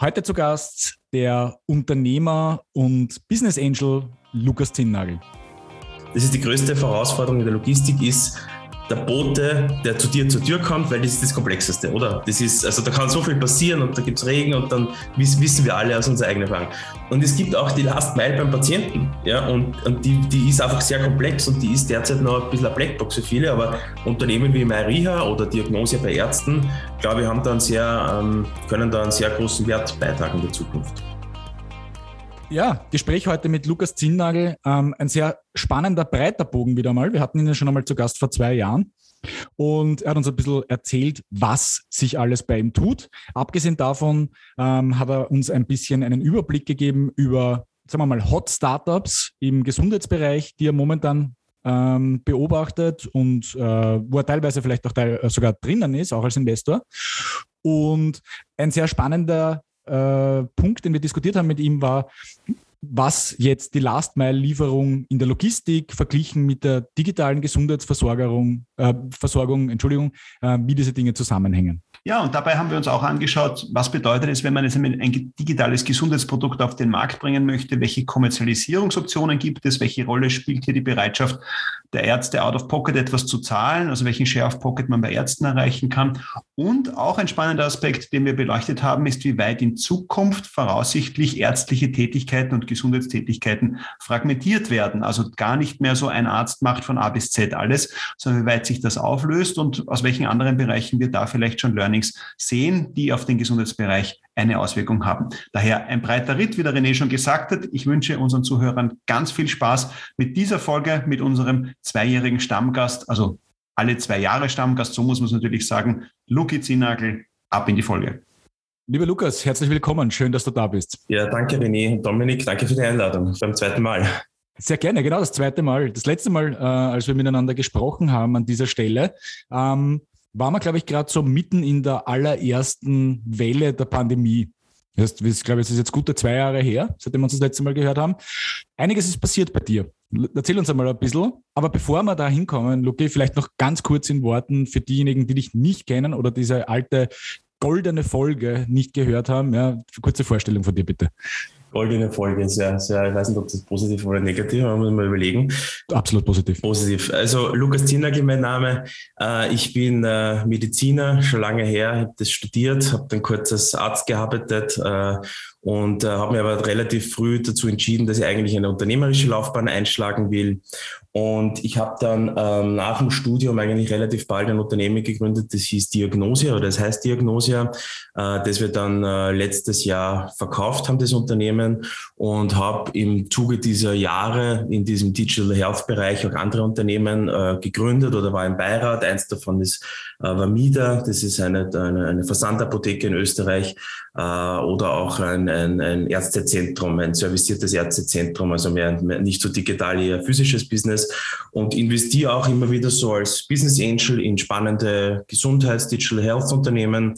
Heute zu Gast der Unternehmer und Business Angel Lukas Zinnagel. Das ist die größte Herausforderung in der Logistik, ist der Bote, der zu dir zur Tür kommt, weil das ist das Komplexeste, oder? Das ist, also da kann so viel passieren und da gibt es Regen und dann wissen wir alle aus unserer eigenen Erfahrung. Und es gibt auch die Last Mile beim Patienten, ja, und, und die, die ist einfach sehr komplex und die ist derzeit noch ein bisschen eine Blackbox für viele, aber Unternehmen wie MyRiha oder Diagnose bei Ärzten, glaube ich, haben da einen sehr, ähm, können da einen sehr großen Wert beitragen in der Zukunft. Ja, Gespräch heute mit Lukas Zinnagel. Ähm, ein sehr spannender, breiter Bogen wieder mal. Wir hatten ihn ja schon einmal zu Gast vor zwei Jahren. Und er hat uns ein bisschen erzählt, was sich alles bei ihm tut. Abgesehen davon ähm, hat er uns ein bisschen einen Überblick gegeben über, sagen wir mal, Hot Startups im Gesundheitsbereich, die er momentan ähm, beobachtet und äh, wo er teilweise vielleicht auch teil, sogar drinnen ist, auch als Investor. Und ein sehr spannender äh, Punkt, den wir diskutiert haben mit ihm, war, was jetzt die Last-Mile-Lieferung in der Logistik verglichen mit der digitalen Gesundheitsversorgung, äh, Versorgung, Entschuldigung, äh, wie diese Dinge zusammenhängen. Ja, und dabei haben wir uns auch angeschaut, was bedeutet es, wenn man jetzt ein digitales Gesundheitsprodukt auf den Markt bringen möchte, welche Kommerzialisierungsoptionen gibt es, welche Rolle spielt hier die Bereitschaft der Ärzte out of pocket etwas zu zahlen, also welchen Share of Pocket man bei Ärzten erreichen kann. Und auch ein spannender Aspekt, den wir beleuchtet haben, ist, wie weit in Zukunft voraussichtlich ärztliche Tätigkeiten und Gesundheitstätigkeiten fragmentiert werden. Also gar nicht mehr so ein Arzt macht von A bis Z alles, sondern wie weit sich das auflöst und aus welchen anderen Bereichen wir da vielleicht schon Learnings sehen, die auf den Gesundheitsbereich eine Auswirkung haben. Daher ein breiter Ritt, wie der René schon gesagt hat. Ich wünsche unseren Zuhörern ganz viel Spaß mit dieser Folge, mit unserem zweijährigen Stammgast, also alle zwei Jahre Stammgast, so muss man es natürlich sagen, Luki Zinagel, ab in die Folge. Lieber Lukas, herzlich willkommen. Schön, dass du da bist. Ja, danke René Dominik. Danke für die Einladung beim zweiten Mal. Sehr gerne, genau das zweite Mal. Das letzte Mal, äh, als wir miteinander gesprochen haben an dieser Stelle, ähm, waren wir, glaube ich, gerade so mitten in der allerersten Welle der Pandemie. Das, ich glaube, es ist jetzt gute zwei Jahre her, seitdem wir uns das letzte Mal gehört haben. Einiges ist passiert bei dir. Erzähl uns einmal ein bisschen. Aber bevor wir da hinkommen, Luki, vielleicht noch ganz kurz in Worten für diejenigen, die dich nicht kennen oder diese alte goldene Folge nicht gehört haben. Ja, kurze Vorstellung von dir bitte goldene Folge. Sehr, sehr, ich weiß nicht, ob das positiv oder negativ, aber muss mal überlegen. Absolut positiv. Positiv. Also Lukas Zinagel, mein Name. Äh, ich bin äh, Mediziner, schon lange her, habe das studiert, habe dann kurz als Arzt gearbeitet äh, und habe mir aber relativ früh dazu entschieden, dass ich eigentlich eine unternehmerische Laufbahn einschlagen will und ich habe dann ähm, nach dem Studium eigentlich relativ bald ein Unternehmen gegründet, das hieß Diagnosia oder das heißt Diagnosia, äh, das wir dann äh, letztes Jahr verkauft haben, das Unternehmen, und habe im Zuge dieser Jahre in diesem Digital Health Bereich auch andere Unternehmen äh, gegründet oder war im Beirat. Eins davon ist äh, Vamida, das ist eine, eine, eine Versandapotheke in Österreich äh, oder auch ein, ein, ein Ärztezentrum, ein serviciertes Ärztezentrum, also mehr, mehr nicht so digital, eher physisches Business Business und investiere auch immer wieder so als Business Angel in spannende Gesundheits-, Digital Health Unternehmen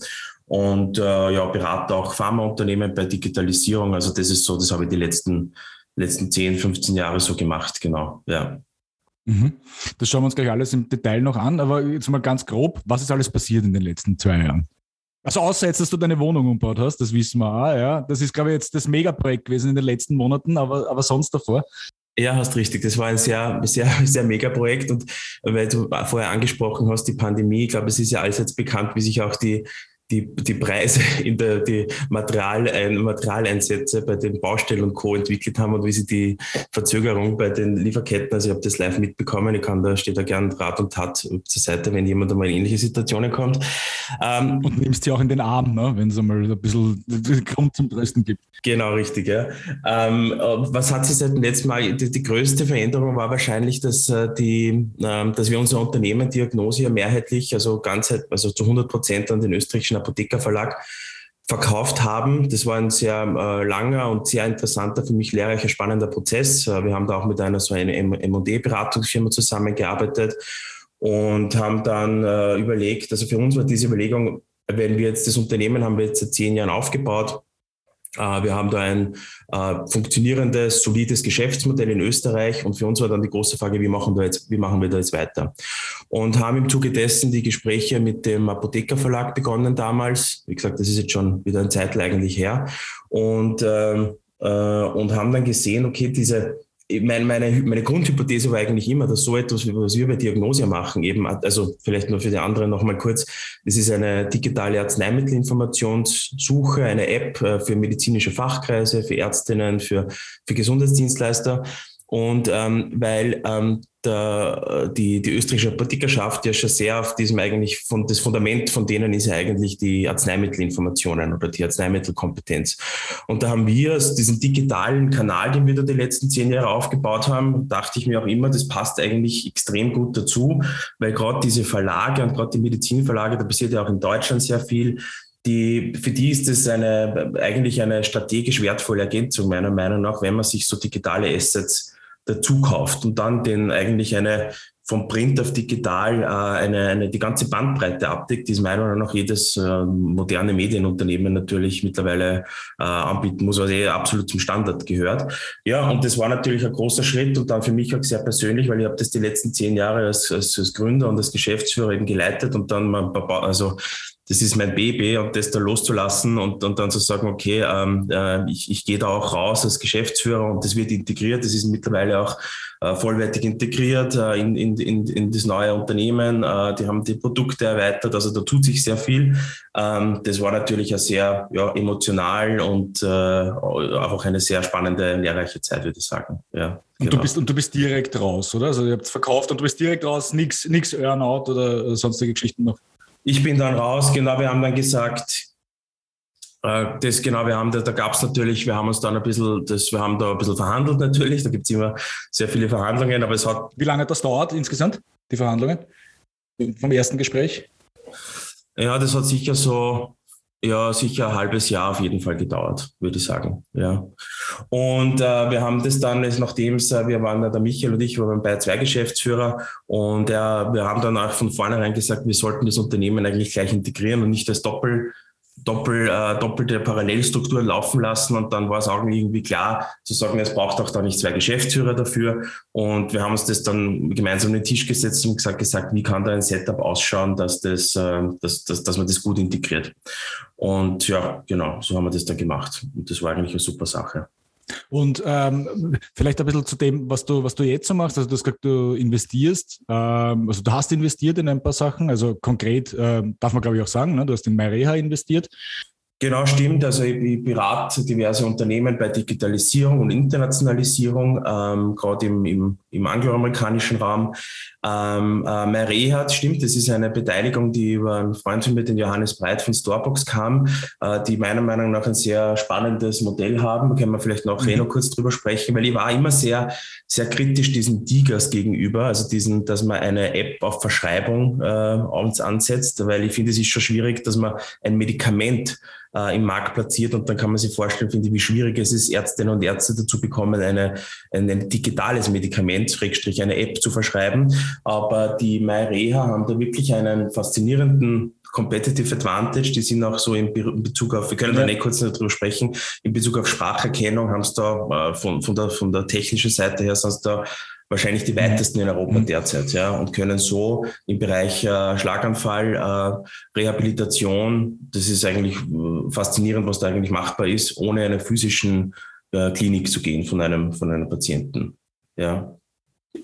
und äh, ja, berate auch Pharmaunternehmen bei Digitalisierung. Also das ist so, das habe ich die letzten, letzten 10, 15 Jahre so gemacht, genau, ja. Mhm. Das schauen wir uns gleich alles im Detail noch an, aber jetzt mal ganz grob, was ist alles passiert in den letzten zwei Jahren? Also außer jetzt, dass du deine Wohnung umbaut hast, das wissen wir auch, ja. Das ist, glaube ich, jetzt das Megaprojekt gewesen in den letzten Monaten, aber, aber sonst davor. Ja, hast richtig. Das war ein sehr, sehr, sehr mega Projekt. Und weil du vorher angesprochen hast, die Pandemie, ich glaube, es ist ja allseits bekannt, wie sich auch die, die, die Preise in der die Material, Materialeinsätze bei den Baustellen und Co. entwickelt haben und wie sie die Verzögerung bei den Lieferketten, also ich habe das live mitbekommen, ich kann da, stehe da gern Rat und Tat zur Seite, wenn jemand einmal in ähnliche Situationen kommt. Ähm, und nimmst sie auch in den Arm, ne, wenn es einmal ein bisschen Grund zum Trösten gibt. Genau, richtig, ja. Ähm, was hat sich seit dem letzten Mal, die, die größte Veränderung war wahrscheinlich, dass, äh, die, ähm, dass wir unser Unternehmen Diagnose ja mehrheitlich, also ganz, also zu 100 Prozent an den österreichischen Apothekerverlag verkauft haben. Das war ein sehr äh, langer und sehr interessanter, für mich lehrreicher, spannender Prozess. Äh, wir haben da auch mit einer so einer M&D-Beratungsfirma zusammengearbeitet und haben dann äh, überlegt, also für uns war diese Überlegung, wenn wir jetzt das Unternehmen haben wir jetzt seit zehn Jahren aufgebaut, wir haben da ein äh, funktionierendes, solides Geschäftsmodell in Österreich und für uns war dann die große Frage, wie machen wir jetzt, wie machen wir da jetzt weiter? Und haben im Zuge dessen die Gespräche mit dem Apothekerverlag begonnen damals. Wie gesagt, das ist jetzt schon wieder ein Zeitl eigentlich her. Und, ähm, äh, und haben dann gesehen, okay, diese meine, meine, meine Grundhypothese war eigentlich immer, dass so etwas, was wir bei Diagnose machen, eben, also vielleicht nur für die anderen nochmal kurz, das ist eine digitale Arzneimittelinformationssuche, eine App äh, für medizinische Fachkreise, für Ärztinnen, für, für Gesundheitsdienstleister. Und ähm, weil ähm, der, die, die österreichische Politikerschaft ja schon sehr auf diesem eigentlich, von, das Fundament von denen ist ja eigentlich die Arzneimittelinformationen oder die Arzneimittelkompetenz. Und da haben wir aus diesem digitalen Kanal, den wir da die letzten zehn Jahre aufgebaut haben, dachte ich mir auch immer, das passt eigentlich extrem gut dazu, weil gerade diese Verlage und gerade die Medizinverlage, da passiert ja auch in Deutschland sehr viel, die, für die ist es eine, eigentlich eine strategisch wertvolle Ergänzung, meiner Meinung nach, wenn man sich so digitale Assets dazu kauft und dann den eigentlich eine vom Print auf digital äh, eine, eine, die ganze Bandbreite abdeckt, die es meiner Meinung nach jedes äh, moderne Medienunternehmen natürlich mittlerweile äh, anbieten muss, was eh absolut zum Standard gehört. Ja, und das war natürlich ein großer Schritt und dann für mich auch sehr persönlich, weil ich habe das die letzten zehn Jahre als, als, als Gründer und als Geschäftsführer eben geleitet und dann mal, also das ist mein Baby und das da loszulassen und, und dann zu sagen, okay, ähm, äh, ich, ich gehe da auch raus als Geschäftsführer und das wird integriert, das ist mittlerweile auch äh, vollwertig integriert äh, in, in, in, in das neue Unternehmen. Äh, die haben die Produkte erweitert, also da tut sich sehr viel. Ähm, das war natürlich eine sehr ja, emotional und äh, auch eine sehr spannende, lehrreiche Zeit, würde ich sagen. Ja. Und, genau. du bist, und du bist direkt raus, oder? Also ihr habt es verkauft und du bist direkt raus, nichts Earnout oder sonstige Geschichten noch? Ich bin dann raus, genau, wir haben dann gesagt, äh, das genau, wir haben da, da gab es natürlich, wir haben uns dann ein bisschen, das, wir haben da ein bisschen verhandelt natürlich, da gibt es immer sehr viele Verhandlungen, aber es hat. Wie lange hat das dauert insgesamt, die Verhandlungen? Vom ersten Gespräch? Ja, das hat sicher so ja, sicher ein halbes Jahr auf jeden Fall gedauert, würde ich sagen. Ja. Und äh, wir haben das dann, nachdem äh, wir waren, der Michael und ich waren bei zwei Geschäftsführer und äh, wir haben dann auch von vornherein gesagt, wir sollten das Unternehmen eigentlich gleich integrieren und nicht als Doppel, doppel, äh, doppelte Parallelstruktur laufen lassen und dann war es auch irgendwie klar zu sagen, es braucht auch da nicht zwei Geschäftsführer dafür und wir haben uns das dann gemeinsam an den Tisch gesetzt und gesagt, gesagt wie kann da ein Setup ausschauen, dass, das, äh, dass, dass, dass man das gut integriert. Und ja, genau, so haben wir das dann gemacht und das war eigentlich eine super Sache. Und ähm, vielleicht ein bisschen zu dem, was du, was du jetzt so machst. Also du hast gesagt, du investierst, ähm, also du hast investiert in ein paar Sachen. Also konkret ähm, darf man, glaube ich, auch sagen, ne? du hast in Myreha investiert. Genau, stimmt. Also ich berate diverse Unternehmen bei Digitalisierung und Internationalisierung, ähm, gerade im, im, im angloamerikanischen Raum. Ähm, äh, Marehat, stimmt, das ist eine Beteiligung, die über einen Freund von mir, den Johannes Breit von Storebox kam, äh, die meiner Meinung nach ein sehr spannendes Modell haben. Da können wir vielleicht noch mhm. noch kurz drüber sprechen, weil ich war immer sehr, sehr kritisch diesen Digas gegenüber, also diesen, dass man eine App auf Verschreibung äh, uns ansetzt, weil ich finde, es ist schon schwierig, dass man ein Medikament äh, im Markt platziert. Und dann kann man sich vorstellen, finde ich, wie schwierig es ist, Ärztinnen und Ärzte dazu bekommen, eine, ein, ein digitales Medikament, Schrägstrich eine App zu verschreiben. Aber die MyReha haben da wirklich einen faszinierenden Competitive Advantage, die sind auch so in Bezug auf, wir können ja. da nicht kurz darüber sprechen, in Bezug auf Spracherkennung haben es da äh, von, von, der, von der technischen Seite her, sind da wahrscheinlich die weitesten in Europa mhm. derzeit, ja, und können so im Bereich äh, Schlaganfall, äh, Rehabilitation, das ist eigentlich äh, faszinierend, was da eigentlich machbar ist, ohne eine physischen äh, Klinik zu gehen von einem, von einem Patienten, ja.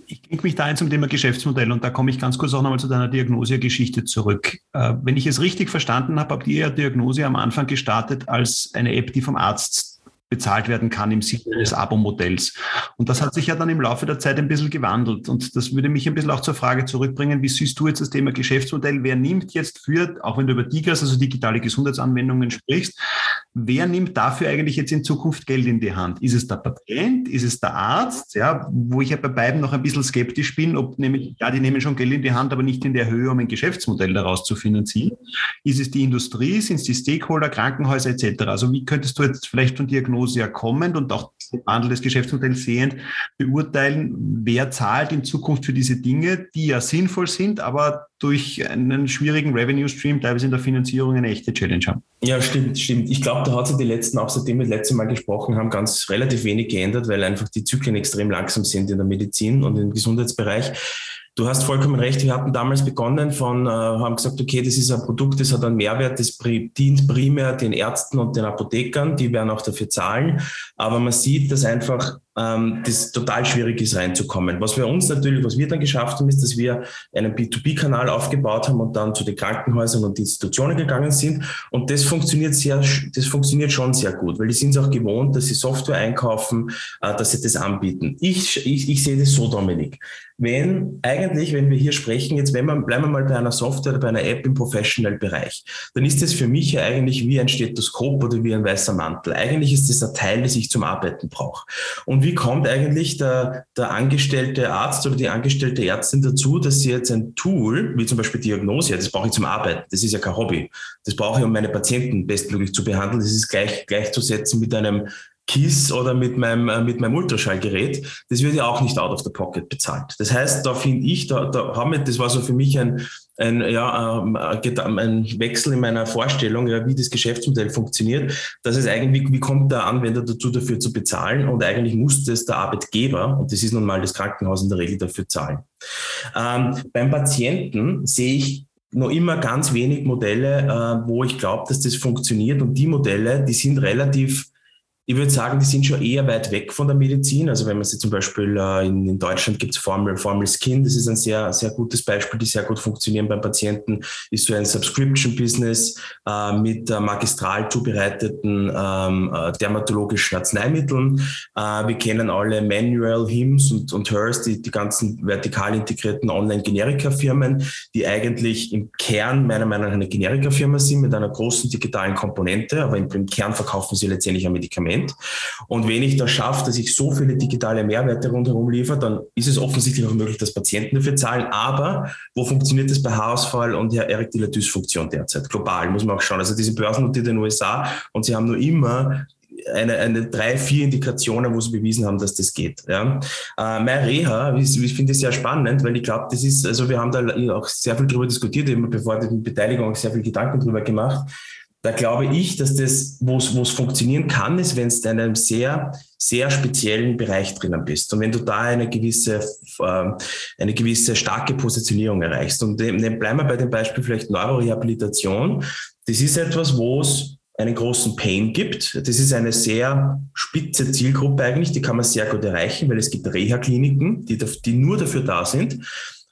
Ich klinge mich da ein zum Thema Geschäftsmodell und da komme ich ganz kurz auch nochmal zu deiner Diagnosegeschichte zurück. Äh, wenn ich es richtig verstanden habe, habt ihr ja Diagnose am Anfang gestartet als eine App, die vom Arzt bezahlt werden kann im Sinne des Abo-Modells. Und das hat sich ja dann im Laufe der Zeit ein bisschen gewandelt. Und das würde mich ein bisschen auch zur Frage zurückbringen, wie siehst du jetzt das Thema Geschäftsmodell? Wer nimmt jetzt für, auch wenn du über DIGAS, also digitale Gesundheitsanwendungen sprichst, wer nimmt dafür eigentlich jetzt in Zukunft Geld in die Hand? Ist es der Patient? Ist es der Arzt? Ja, wo ich ja bei beiden noch ein bisschen skeptisch bin, ob nämlich, ja, die nehmen schon Geld in die Hand, aber nicht in der Höhe, um ein Geschäftsmodell daraus zu finanzieren. Ist es die Industrie? Sind es die Stakeholder, Krankenhäuser etc.? Also wie könntest du jetzt vielleicht von Diagnosen Diagnose ja kommend und auch den Wandel des Geschäftsmodells sehend beurteilen, wer zahlt in Zukunft für diese Dinge, die ja sinnvoll sind, aber durch einen schwierigen Revenue Stream teilweise in der Finanzierung eine echte Challenge haben. Ja, stimmt, stimmt. Ich glaube, da hat sich die letzten, auch seitdem wir das letzte Mal gesprochen haben, ganz relativ wenig geändert, weil einfach die Zyklen extrem langsam sind in der Medizin und im Gesundheitsbereich. Du hast vollkommen recht. Wir hatten damals begonnen von, äh, haben gesagt, okay, das ist ein Produkt, das hat einen Mehrwert, das dient primär den Ärzten und den Apothekern, die werden auch dafür zahlen. Aber man sieht, dass einfach ähm, das total schwierig ist, reinzukommen. Was wir uns natürlich, was wir dann geschafft haben, ist, dass wir einen B2B-Kanal aufgebaut haben und dann zu den Krankenhäusern und Institutionen gegangen sind. Und das funktioniert sehr, das funktioniert schon sehr gut, weil die sind es auch gewohnt, dass sie Software einkaufen, äh, dass sie das anbieten. Ich, ich, ich sehe das so, Dominik. Wenn eigentlich, wenn wir hier sprechen, jetzt wenn wir, bleiben wir mal bei einer Software oder bei einer App im Professional-Bereich, dann ist das für mich ja eigentlich wie ein Stethoskop oder wie ein weißer Mantel. Eigentlich ist das ein Teil, das ich zum Arbeiten brauche. Und wie kommt eigentlich der, der angestellte Arzt oder die angestellte Ärztin dazu, dass sie jetzt ein Tool, wie zum Beispiel Diagnose, das brauche ich zum Arbeiten, das ist ja kein Hobby, das brauche ich, um meine Patienten bestmöglich zu behandeln, das ist gleich, gleichzusetzen mit einem KISS oder mit meinem, äh, mit meinem Ultraschallgerät, das wird ja auch nicht out of the pocket bezahlt. Das heißt, da finde ich, da, da haben wir, das war so für mich ein, ein, ja, ähm, ein Wechsel in meiner Vorstellung, ja, wie das Geschäftsmodell funktioniert, dass es eigentlich, wie kommt der Anwender dazu, dafür zu bezahlen und eigentlich muss das der Arbeitgeber, und das ist nun mal das Krankenhaus in der Regel, dafür zahlen. Ähm, beim Patienten sehe ich noch immer ganz wenig Modelle, äh, wo ich glaube, dass das funktioniert und die Modelle, die sind relativ ich würde sagen, die sind schon eher weit weg von der Medizin. Also wenn man sie zum Beispiel äh, in, in, Deutschland gibt es Formel, Formel Skin, das ist ein sehr, sehr gutes Beispiel, die sehr gut funktionieren beim Patienten, ist so ein Subscription-Business äh, mit äh, magistral zubereiteten ähm, äh, dermatologischen Arzneimitteln. Äh, wir kennen alle Manual, Hims und, und Hers, die, die ganzen vertikal integrierten Online-Generika-Firmen, die eigentlich im Kern meiner Meinung nach eine Generika-Firma sind mit einer großen digitalen Komponente, aber im, im Kern verkaufen sie letztendlich ein Medikament. Prozent. Und wenn ich das schaffe, dass ich so viele digitale Mehrwerte rundherum liefere, dann ist es offensichtlich auch möglich, dass Patienten dafür zahlen. Aber wo funktioniert das bei Haarausfall und der erektiler derzeit? Global muss man auch schauen. Also diese Börsennotiert in den USA und sie haben nur immer eine, eine drei, vier Indikationen, wo sie bewiesen haben, dass das geht. Ja. Äh, MyReha, ich, ich finde es sehr spannend, weil ich glaube, das ist, also wir haben da auch sehr viel darüber diskutiert, eben bevor die Beteiligung auch sehr viel Gedanken darüber gemacht da glaube ich, dass das, wo es funktionieren kann, ist, wenn du in einem sehr, sehr speziellen Bereich drinnen bist. Und wenn du da eine gewisse, äh, eine gewisse starke Positionierung erreichst. Und dann bleiben wir bei dem Beispiel vielleicht Neurorehabilitation. Das ist etwas, wo es einen großen Pain gibt. Das ist eine sehr spitze Zielgruppe eigentlich, die kann man sehr gut erreichen, weil es gibt Reha-Kliniken, die, die nur dafür da sind.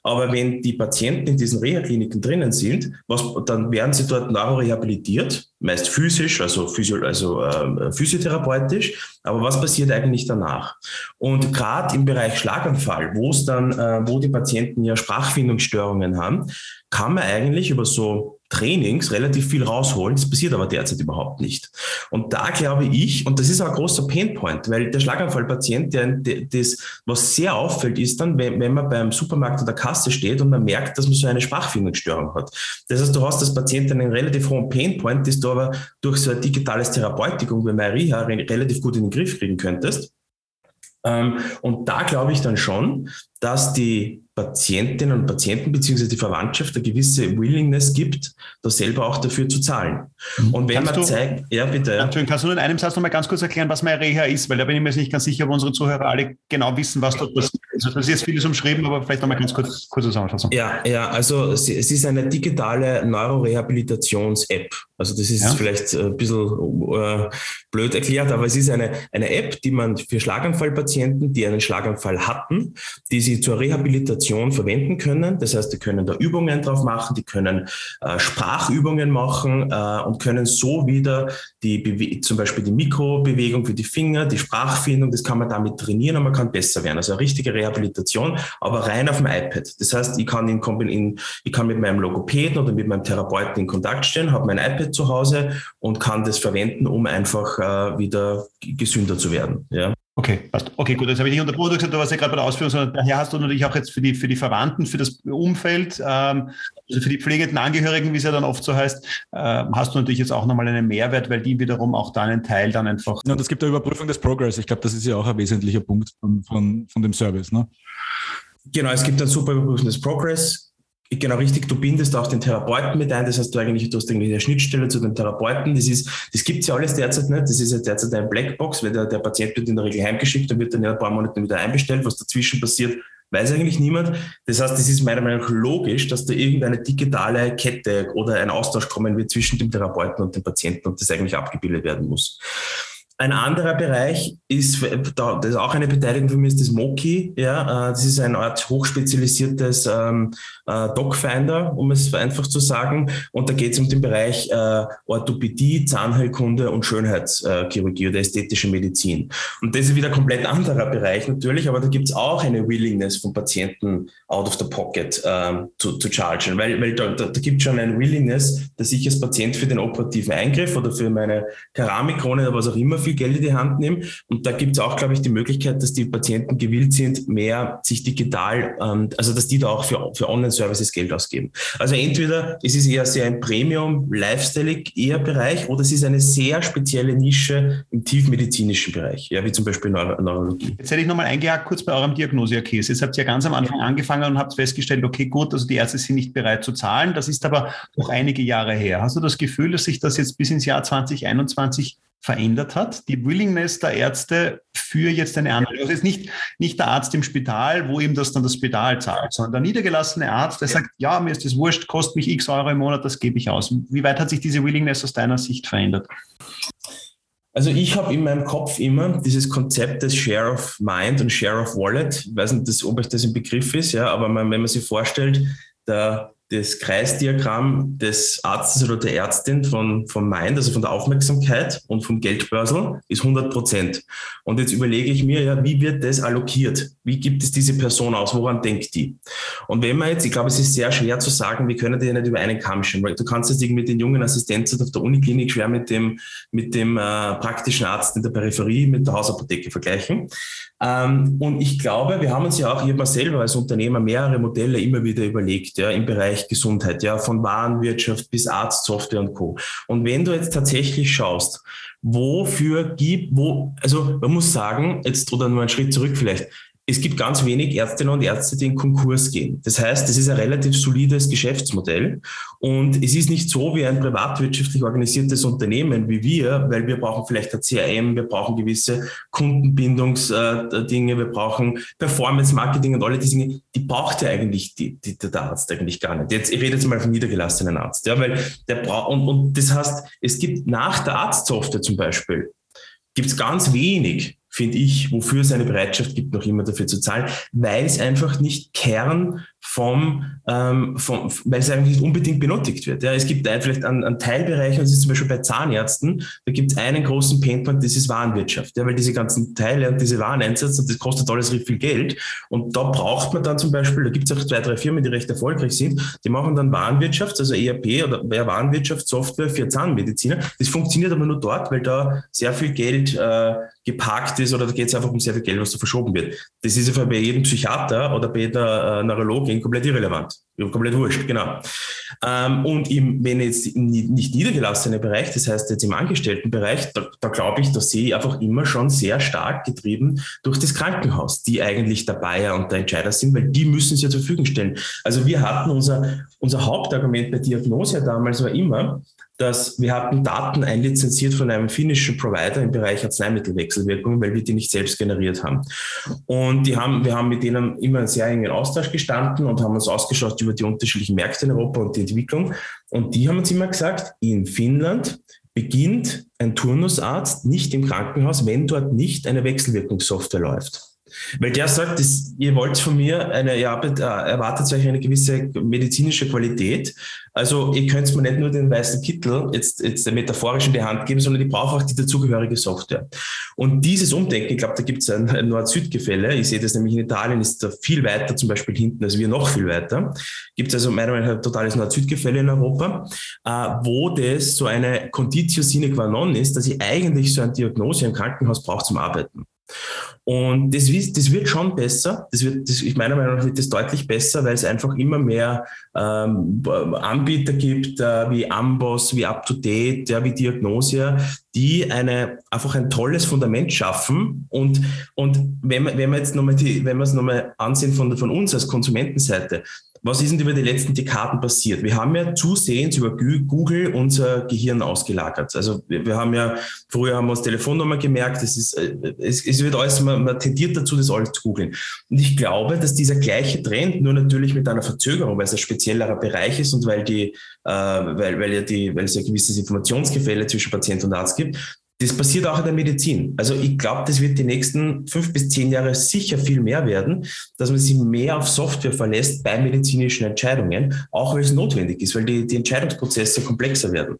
Aber wenn die Patienten in diesen Reha-Kliniken drinnen sind, was, dann werden sie dort neurorehabilitiert, meist physisch, also, physio, also äh, physiotherapeutisch. Aber was passiert eigentlich danach? Und gerade im Bereich Schlaganfall, wo es dann, äh, wo die Patienten ja Sprachfindungsstörungen haben, kann man eigentlich über so Trainings relativ viel rausholen. Das passiert aber derzeit überhaupt nicht. Und da glaube ich, und das ist auch ein großer Painpoint, weil der Schlaganfallpatient, der, der, das, was sehr auffällt, ist dann, wenn, wenn man beim Supermarkt an der Kasse steht und man merkt, dass man so eine Sprachfindungsstörung hat. Das heißt, du hast als Patient einen relativ hohen Painpoint, das du aber durch so ein digitales Therapeutikum wie MyReha relativ gut in den Griff kriegen könntest. Ähm, und da glaube ich dann schon, dass die Patientinnen und Patienten beziehungsweise die Verwandtschaft eine gewisse Willingness gibt, da selber auch dafür zu zahlen. Mhm. Und wenn kannst man du, zeigt, ja bitte. Ja. Entschuldigung, kannst du in einem Satz nochmal ganz kurz erklären, was MyReha ist? Weil da bin ich mir jetzt nicht ganz sicher, ob unsere Zuhörer alle genau wissen, was dort passiert. Also das ist jetzt vieles umschrieben, aber vielleicht nochmal ganz kurz, kurze Zusammenfassung. Ja, ja, also es ist eine digitale Neurorehabilitations-App. Also das ist ja. vielleicht ein bisschen äh, blöd erklärt, aber es ist eine, eine App, die man für Schlaganfallpatienten, die einen Schlaganfall hatten, die sie zur Rehabilitation verwenden können. Das heißt, die können da Übungen drauf machen, die können äh, Sprachübungen machen äh, und können so wieder die zum Beispiel die Mikrobewegung für die Finger, die Sprachfindung, das kann man damit trainieren und man kann besser werden. Also eine richtige Rehabilitation, aber rein auf dem iPad. Das heißt, ich kann, in, in, ich kann mit meinem Logopäden oder mit meinem Therapeuten in Kontakt stehen, habe mein iPad zu Hause und kann das verwenden, um einfach äh, wieder gesünder zu werden. Ja. Okay, passt. Okay, gut, jetzt habe ich nicht unterbrochen, du gesagt, du warst ja gerade bei der Ausführung, sondern daher hast du natürlich auch jetzt für die, für die Verwandten, für das Umfeld, ähm, also für die pflegenden Angehörigen, wie es ja dann oft so heißt, äh, hast du natürlich jetzt auch nochmal einen Mehrwert, weil die wiederum auch da einen Teil dann einfach. Ja, und es gibt eine Überprüfung des Progress. Ich glaube, das ist ja auch ein wesentlicher Punkt von, von, von dem Service. Ne? Genau, es gibt eine super Überprüfung des Progress genau richtig, du bindest auch den Therapeuten mit ein, das heißt, du eigentlich, du hast irgendwie eine Schnittstelle zu den Therapeuten, das ist, das gibt's ja alles derzeit nicht, das ist ja derzeit eine Blackbox, weil der, der Patient wird in der Regel heimgeschickt und wird dann ja ein paar Monate wieder einbestellt, was dazwischen passiert, weiß eigentlich niemand. Das heißt, es ist meiner Meinung nach logisch, dass da irgendeine digitale Kette oder ein Austausch kommen wird zwischen dem Therapeuten und dem Patienten und das eigentlich abgebildet werden muss. Ein anderer Bereich ist, das ist auch eine Beteiligung von mir, ist das Moki. Ja, äh, das ist eine Art hochspezialisiertes ähm, äh, Docfinder, um es einfach zu sagen. Und da geht es um den Bereich äh, Orthopädie, Zahnheilkunde und Schönheitschirurgie oder ästhetische Medizin. Und das ist wieder ein komplett anderer Bereich natürlich, aber da gibt es auch eine Willingness von Patienten out of the pocket ähm, zu, zu chargen, weil, weil da, da, da gibt es schon eine Willingness, dass ich als Patient für den operativen Eingriff oder für meine Keramikkrone oder was auch immer viel Geld in die Hand nehmen. Und da gibt es auch, glaube ich, die Möglichkeit, dass die Patienten gewillt sind, mehr sich digital, ähm, also dass die da auch für, für Online-Services Geld ausgeben. Also entweder es ist eher sehr ein Premium, lifestyle eher Bereich oder es ist eine sehr spezielle Nische im tiefmedizinischen Bereich, ja, wie zum Beispiel Neuro Neurologie. Jetzt hätte ich nochmal eingehakt kurz bei eurem Diagnose-Case. Jetzt habt ihr ganz am Anfang angefangen und habt festgestellt, okay, gut, also die Ärzte sind nicht bereit zu zahlen. Das ist aber noch einige Jahre her. Hast du das Gefühl, dass sich das jetzt bis ins Jahr 2021 verändert hat. Die Willingness der Ärzte für jetzt eine andere. Also ist nicht, nicht der Arzt im Spital, wo ihm das dann das Spital zahlt, sondern der niedergelassene Arzt, der sagt, ja, mir ist das wurscht, kostet mich x Euro im Monat, das gebe ich aus. Wie weit hat sich diese Willingness aus deiner Sicht verändert? Also ich habe in meinem Kopf immer dieses Konzept des Share of Mind und Share of Wallet. Ich weiß nicht, ob euch das ein Begriff ist, ja, aber wenn man sich vorstellt, der das Kreisdiagramm des Arztes oder der Ärztin von, vom Mind, also von der Aufmerksamkeit und vom Geldbörsel, ist 100 Prozent. Und jetzt überlege ich mir, ja, wie wird das allokiert? Wie gibt es diese Person aus? Woran denkt die? Und wenn man jetzt, ich glaube, es ist sehr schwer zu sagen, wir können die ja nicht über einen Kamm scheren, weil du kannst jetzt irgendwie den jungen Assistenzen auf der Uniklinik schwer mit dem, mit dem äh, praktischen Arzt in der Peripherie, mit der Hausapotheke vergleichen. Ähm, und ich glaube, wir haben uns ja auch, ich habe mir selber als Unternehmer mehrere Modelle immer wieder überlegt, ja, im Bereich Gesundheit, ja, von Warenwirtschaft bis Arztsoftware und Co. Und wenn du jetzt tatsächlich schaust, wofür gibt, wo, also man muss sagen, jetzt oder nur einen Schritt zurück vielleicht, es gibt ganz wenig Ärztinnen und Ärzte, die in Konkurs gehen. Das heißt, es ist ein relativ solides Geschäftsmodell und es ist nicht so wie ein privatwirtschaftlich organisiertes Unternehmen wie wir, weil wir brauchen vielleicht ein CRM, wir brauchen gewisse Kundenbindungsdinge, wir brauchen Performance-Marketing und alle diese Dinge, die braucht ja eigentlich die, die, der Arzt eigentlich gar nicht. Jetzt, ich rede jetzt mal vom niedergelassenen Arzt, ja, weil der braucht, und, und das heißt, es gibt nach der Arztsoftware zum Beispiel, gibt es ganz wenig finde ich, wofür es eine Bereitschaft gibt, noch immer dafür zu zahlen, weil es einfach nicht Kern vom, ähm, vom weil es eigentlich nicht unbedingt benötigt wird. Ja, es gibt vielleicht einen, einen Teilbereich, das ist zum Beispiel bei Zahnärzten, da gibt es einen großen Painpoint, das ist Warenwirtschaft, ja, weil diese ganzen Teile und diese Waren einsetzen, das kostet alles recht viel Geld. Und da braucht man dann zum Beispiel, da gibt es auch zwei, drei Firmen, die recht erfolgreich sind, die machen dann Warenwirtschaft, also ERP oder Warenwirtschaftssoftware für Zahnmediziner. Das funktioniert aber nur dort, weil da sehr viel Geld äh, geparkt ist oder da geht es einfach um sehr viel Geld, was da verschoben wird. Das ist einfach bei jedem Psychiater oder bei jeder äh, Neurologin komplett irrelevant. Komplett wurscht, genau. Ähm, und im, wenn jetzt nicht niedergelassene Bereich, das heißt jetzt im Angestelltenbereich, da, da glaube ich, da sehe ich einfach immer schon sehr stark getrieben durch das Krankenhaus, die eigentlich der Bayer und der Entscheider sind, weil die müssen es ja zur Verfügung stellen. Also wir hatten unser, unser Hauptargument bei Diagnose damals war immer, dass wir hatten Daten einlizenziert von einem finnischen Provider im Bereich Arzneimittelwechselwirkungen, weil wir die nicht selbst generiert haben. Und die haben, wir haben mit denen immer einen sehr engen Austausch gestanden und haben uns ausgeschaut über die unterschiedlichen Märkte in Europa und die Entwicklung. Und die haben uns immer gesagt, in Finnland beginnt ein Turnusarzt nicht im Krankenhaus, wenn dort nicht eine Wechselwirkungssoftware läuft. Weil der sagt, das, ihr wollt von mir eine, ihr äh, erwartet euch eine gewisse medizinische Qualität. Also ihr könnt mir nicht nur den weißen Kittel jetzt, jetzt metaphorisch in die Hand geben, sondern ich brauche auch die dazugehörige Software. Und dieses Umdenken, ich glaube, da gibt es ein, ein Nord-Süd-Gefälle. Ich sehe das nämlich in Italien, ist da viel weiter zum Beispiel hinten, also wir noch viel weiter. Gibt es also meiner Meinung nach ein totales Nord-Süd-Gefälle in Europa, äh, wo das so eine Conditio sine qua non ist, dass ich eigentlich so eine Diagnose im Krankenhaus brauche zum Arbeiten. Und das, das wird schon besser. Das wird, das, ich meiner Meinung nach wird das deutlich besser, weil es einfach immer mehr ähm, Anbieter gibt, äh, wie Amboss, wie UpToDate, ja, wie Diagnosia, die eine, einfach ein tolles Fundament schaffen. Und, und wenn, man, wenn, man jetzt nochmal die, wenn wir es nochmal ansehen von, von uns als Konsumentenseite, was ist denn über die letzten Dekaden passiert? Wir haben ja zusehends über Google unser Gehirn ausgelagert. Also wir, haben ja, früher haben wir uns Telefonnummer gemerkt, es, ist, äh, es, es wird alles, man, man tendiert dazu, das alles zu googeln. Und ich glaube, dass dieser gleiche Trend, nur natürlich mit einer Verzögerung, weil es ein speziellerer Bereich ist und weil die, äh, weil, weil ja die, weil es ja gewisses Informationsgefälle zwischen Patient und Arzt gibt, das passiert auch in der Medizin. Also ich glaube, das wird die nächsten fünf bis zehn Jahre sicher viel mehr werden, dass man sich mehr auf Software verlässt bei medizinischen Entscheidungen, auch weil es notwendig ist, weil die, die Entscheidungsprozesse komplexer werden.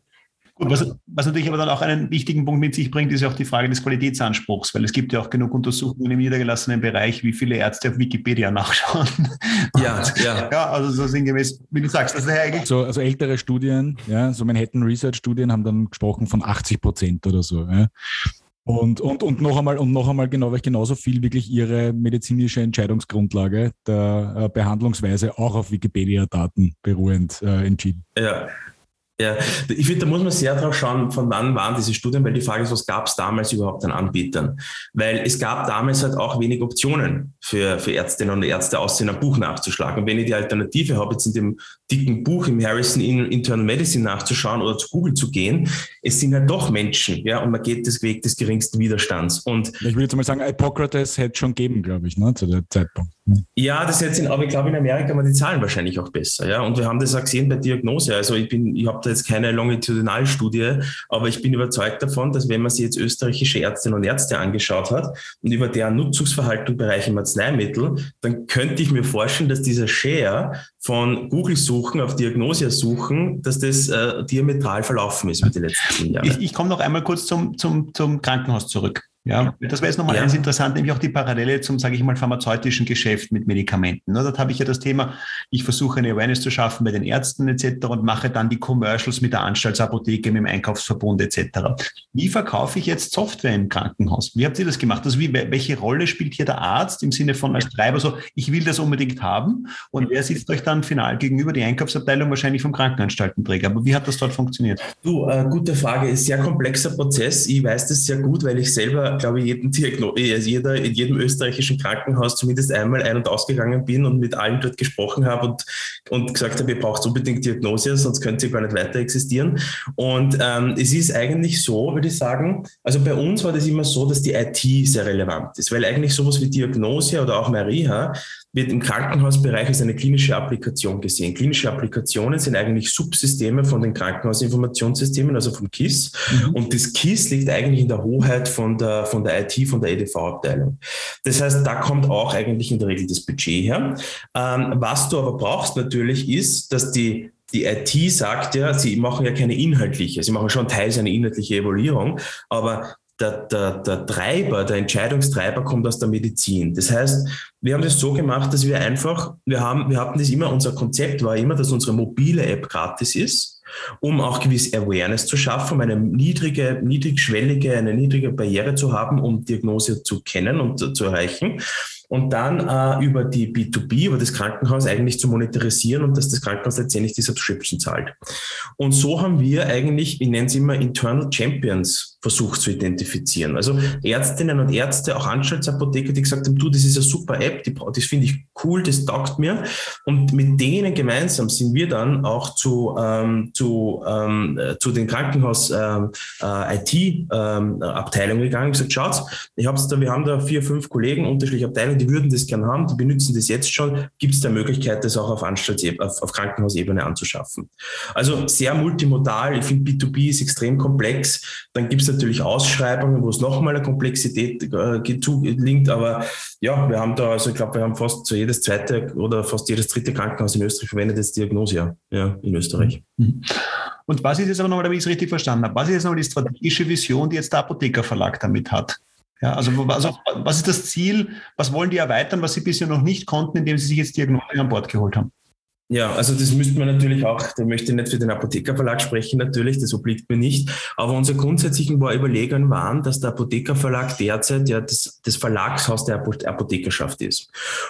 Gut, was, was, natürlich aber dann auch einen wichtigen Punkt mit sich bringt, ist ja auch die Frage des Qualitätsanspruchs, weil es gibt ja auch genug Untersuchungen im niedergelassenen Bereich, wie viele Ärzte auf Wikipedia nachschauen. Ja, ja. Ja, also so sinngemäß, wie du sagst, das ist ja eigentlich. So, also ältere Studien, ja, so Manhattan Research Studien haben dann gesprochen von 80 Prozent oder so. Ja. Und, und, und noch einmal, und noch einmal genau, weil genauso viel wirklich ihre medizinische Entscheidungsgrundlage der äh, Behandlungsweise auch auf Wikipedia-Daten beruhend äh, entschieden. Ja, ja, ich finde, da muss man sehr drauf schauen, von wann waren diese Studien, weil die Frage ist, was gab es damals überhaupt an Anbietern? Weil es gab damals halt auch wenig Optionen für, für Ärztinnen und Ärzte, außer in einem Buch nachzuschlagen. Und wenn ich die Alternative habe, jetzt in dem dicken Buch im Harrison Internal Medicine nachzuschauen oder zu Google zu gehen, es sind halt doch Menschen, ja, und man geht das Weg des geringsten Widerstands. Und ich würde jetzt mal sagen, Hippokrates hätte schon geben, glaube ich, ne, zu der Zeitpunkt. Ja, das jetzt in, aber ich glaube, in Amerika waren die Zahlen wahrscheinlich auch besser, ja. Und wir haben das auch gesehen bei Diagnose. Also ich bin, ich habe da jetzt keine Longitudinalstudie, aber ich bin überzeugt davon, dass wenn man sich jetzt österreichische Ärztinnen und Ärzte angeschaut hat und über deren Nutzungsverhalten im Bereich im Arzneimittel, dann könnte ich mir vorstellen, dass dieser Share von Google-Suchen auf Diagnosia-Suchen, dass das äh, diametral verlaufen ist über die letzten zehn Jahre. Ich, ich komme noch einmal kurz zum, zum, zum Krankenhaus zurück. Ja, das wäre jetzt nochmal ja. eins interessant, nämlich auch die Parallele zum, sage ich mal, pharmazeutischen Geschäft mit Medikamenten. Dort habe ich ja das Thema, ich versuche eine Awareness zu schaffen bei den Ärzten etc. und mache dann die Commercials mit der Anstaltsapotheke, mit dem Einkaufsverbund etc. Wie verkaufe ich jetzt Software im Krankenhaus? Wie habt ihr das gemacht? Also wie, welche Rolle spielt hier der Arzt im Sinne von als Treiber so, ich will das unbedingt haben und wer sitzt euch dann final gegenüber? Die Einkaufsabteilung wahrscheinlich vom Krankenanstaltenträger. Aber wie hat das dort funktioniert? Du, äh, gute Frage, ist sehr komplexer Prozess. Ich weiß das sehr gut, weil ich selber glaube ich, jeden Diagno äh, jeder, in jedem österreichischen Krankenhaus zumindest einmal ein- und ausgegangen bin und mit allen dort gesprochen habe und, und gesagt habe, ihr braucht unbedingt Diagnose, sonst könnt ihr gar nicht weiter existieren. Und ähm, es ist eigentlich so, würde ich sagen, also bei uns war das immer so, dass die IT sehr relevant ist, weil eigentlich sowas wie Diagnose oder auch Maria wird im Krankenhausbereich als eine klinische Applikation gesehen. Klinische Applikationen sind eigentlich Subsysteme von den Krankenhausinformationssystemen, also vom KISS. Mhm. Und das KISS liegt eigentlich in der Hoheit von der, von der IT, von der EDV-Abteilung. Das heißt, da kommt auch eigentlich in der Regel das Budget her. Ähm, was du aber brauchst natürlich ist, dass die die IT sagt ja, sie machen ja keine inhaltliche, sie machen schon teils eine inhaltliche Evaluierung, aber der, der, der Treiber, der Entscheidungstreiber kommt aus der Medizin. Das heißt, wir haben das so gemacht, dass wir einfach, wir haben, wir hatten das immer, unser Konzept war immer, dass unsere mobile App gratis ist, um auch gewisse Awareness zu schaffen, um eine niedrige, niedrigschwellige, eine niedrige Barriere zu haben, um Diagnose zu kennen und zu erreichen und dann äh, über die B2B, über das Krankenhaus eigentlich zu monetarisieren und dass das Krankenhaus letztendlich die Subscription zahlt. Und so haben wir eigentlich, ich nenne es immer Internal Champions versucht zu identifizieren. Also Ärztinnen und Ärzte, auch Anstaltsapotheker, die gesagt haben, du, das ist eine super App, die, das finde ich cool, das taugt mir. Und mit denen gemeinsam sind wir dann auch zu, ähm, zu, ähm, äh, zu den Krankenhaus-IT-Abteilungen ähm, äh, gegangen und gesagt, schaut, ich hab's da, wir haben da vier, fünf Kollegen, unterschiedliche Abteilungen, die würden das gerne haben, die benutzen das jetzt schon. Gibt es da Möglichkeit, das auch auf, Anstalts auf, auf Krankenhausebene anzuschaffen? Also sehr multimodal. Ich finde, B2B ist extrem komplex. Dann gibt es natürlich Ausschreibungen, wo es nochmal eine Komplexität äh, gelingt, aber ja, wir haben da, also ich glaube, wir haben fast so jedes zweite oder fast jedes dritte Krankenhaus in Österreich verwendet jetzt Diagnosia, ja, in Österreich. Mhm. Und was ist jetzt aber nochmal, damit ich es richtig verstanden habe, was ist jetzt nochmal die strategische Vision, die jetzt der Apothekerverlag damit hat? Ja, also, also was ist das Ziel? Was wollen die erweitern, was sie bisher noch nicht konnten, indem sie sich jetzt Diagnose an Bord geholt haben? Ja, also das müsste man natürlich auch, da möchte ich nicht für den Apothekerverlag sprechen natürlich, das obliegt mir nicht. Aber unsere grundsätzlichen Überlegungen waren, dass der Apothekerverlag derzeit ja das, das Verlagshaus der Apothekerschaft ist.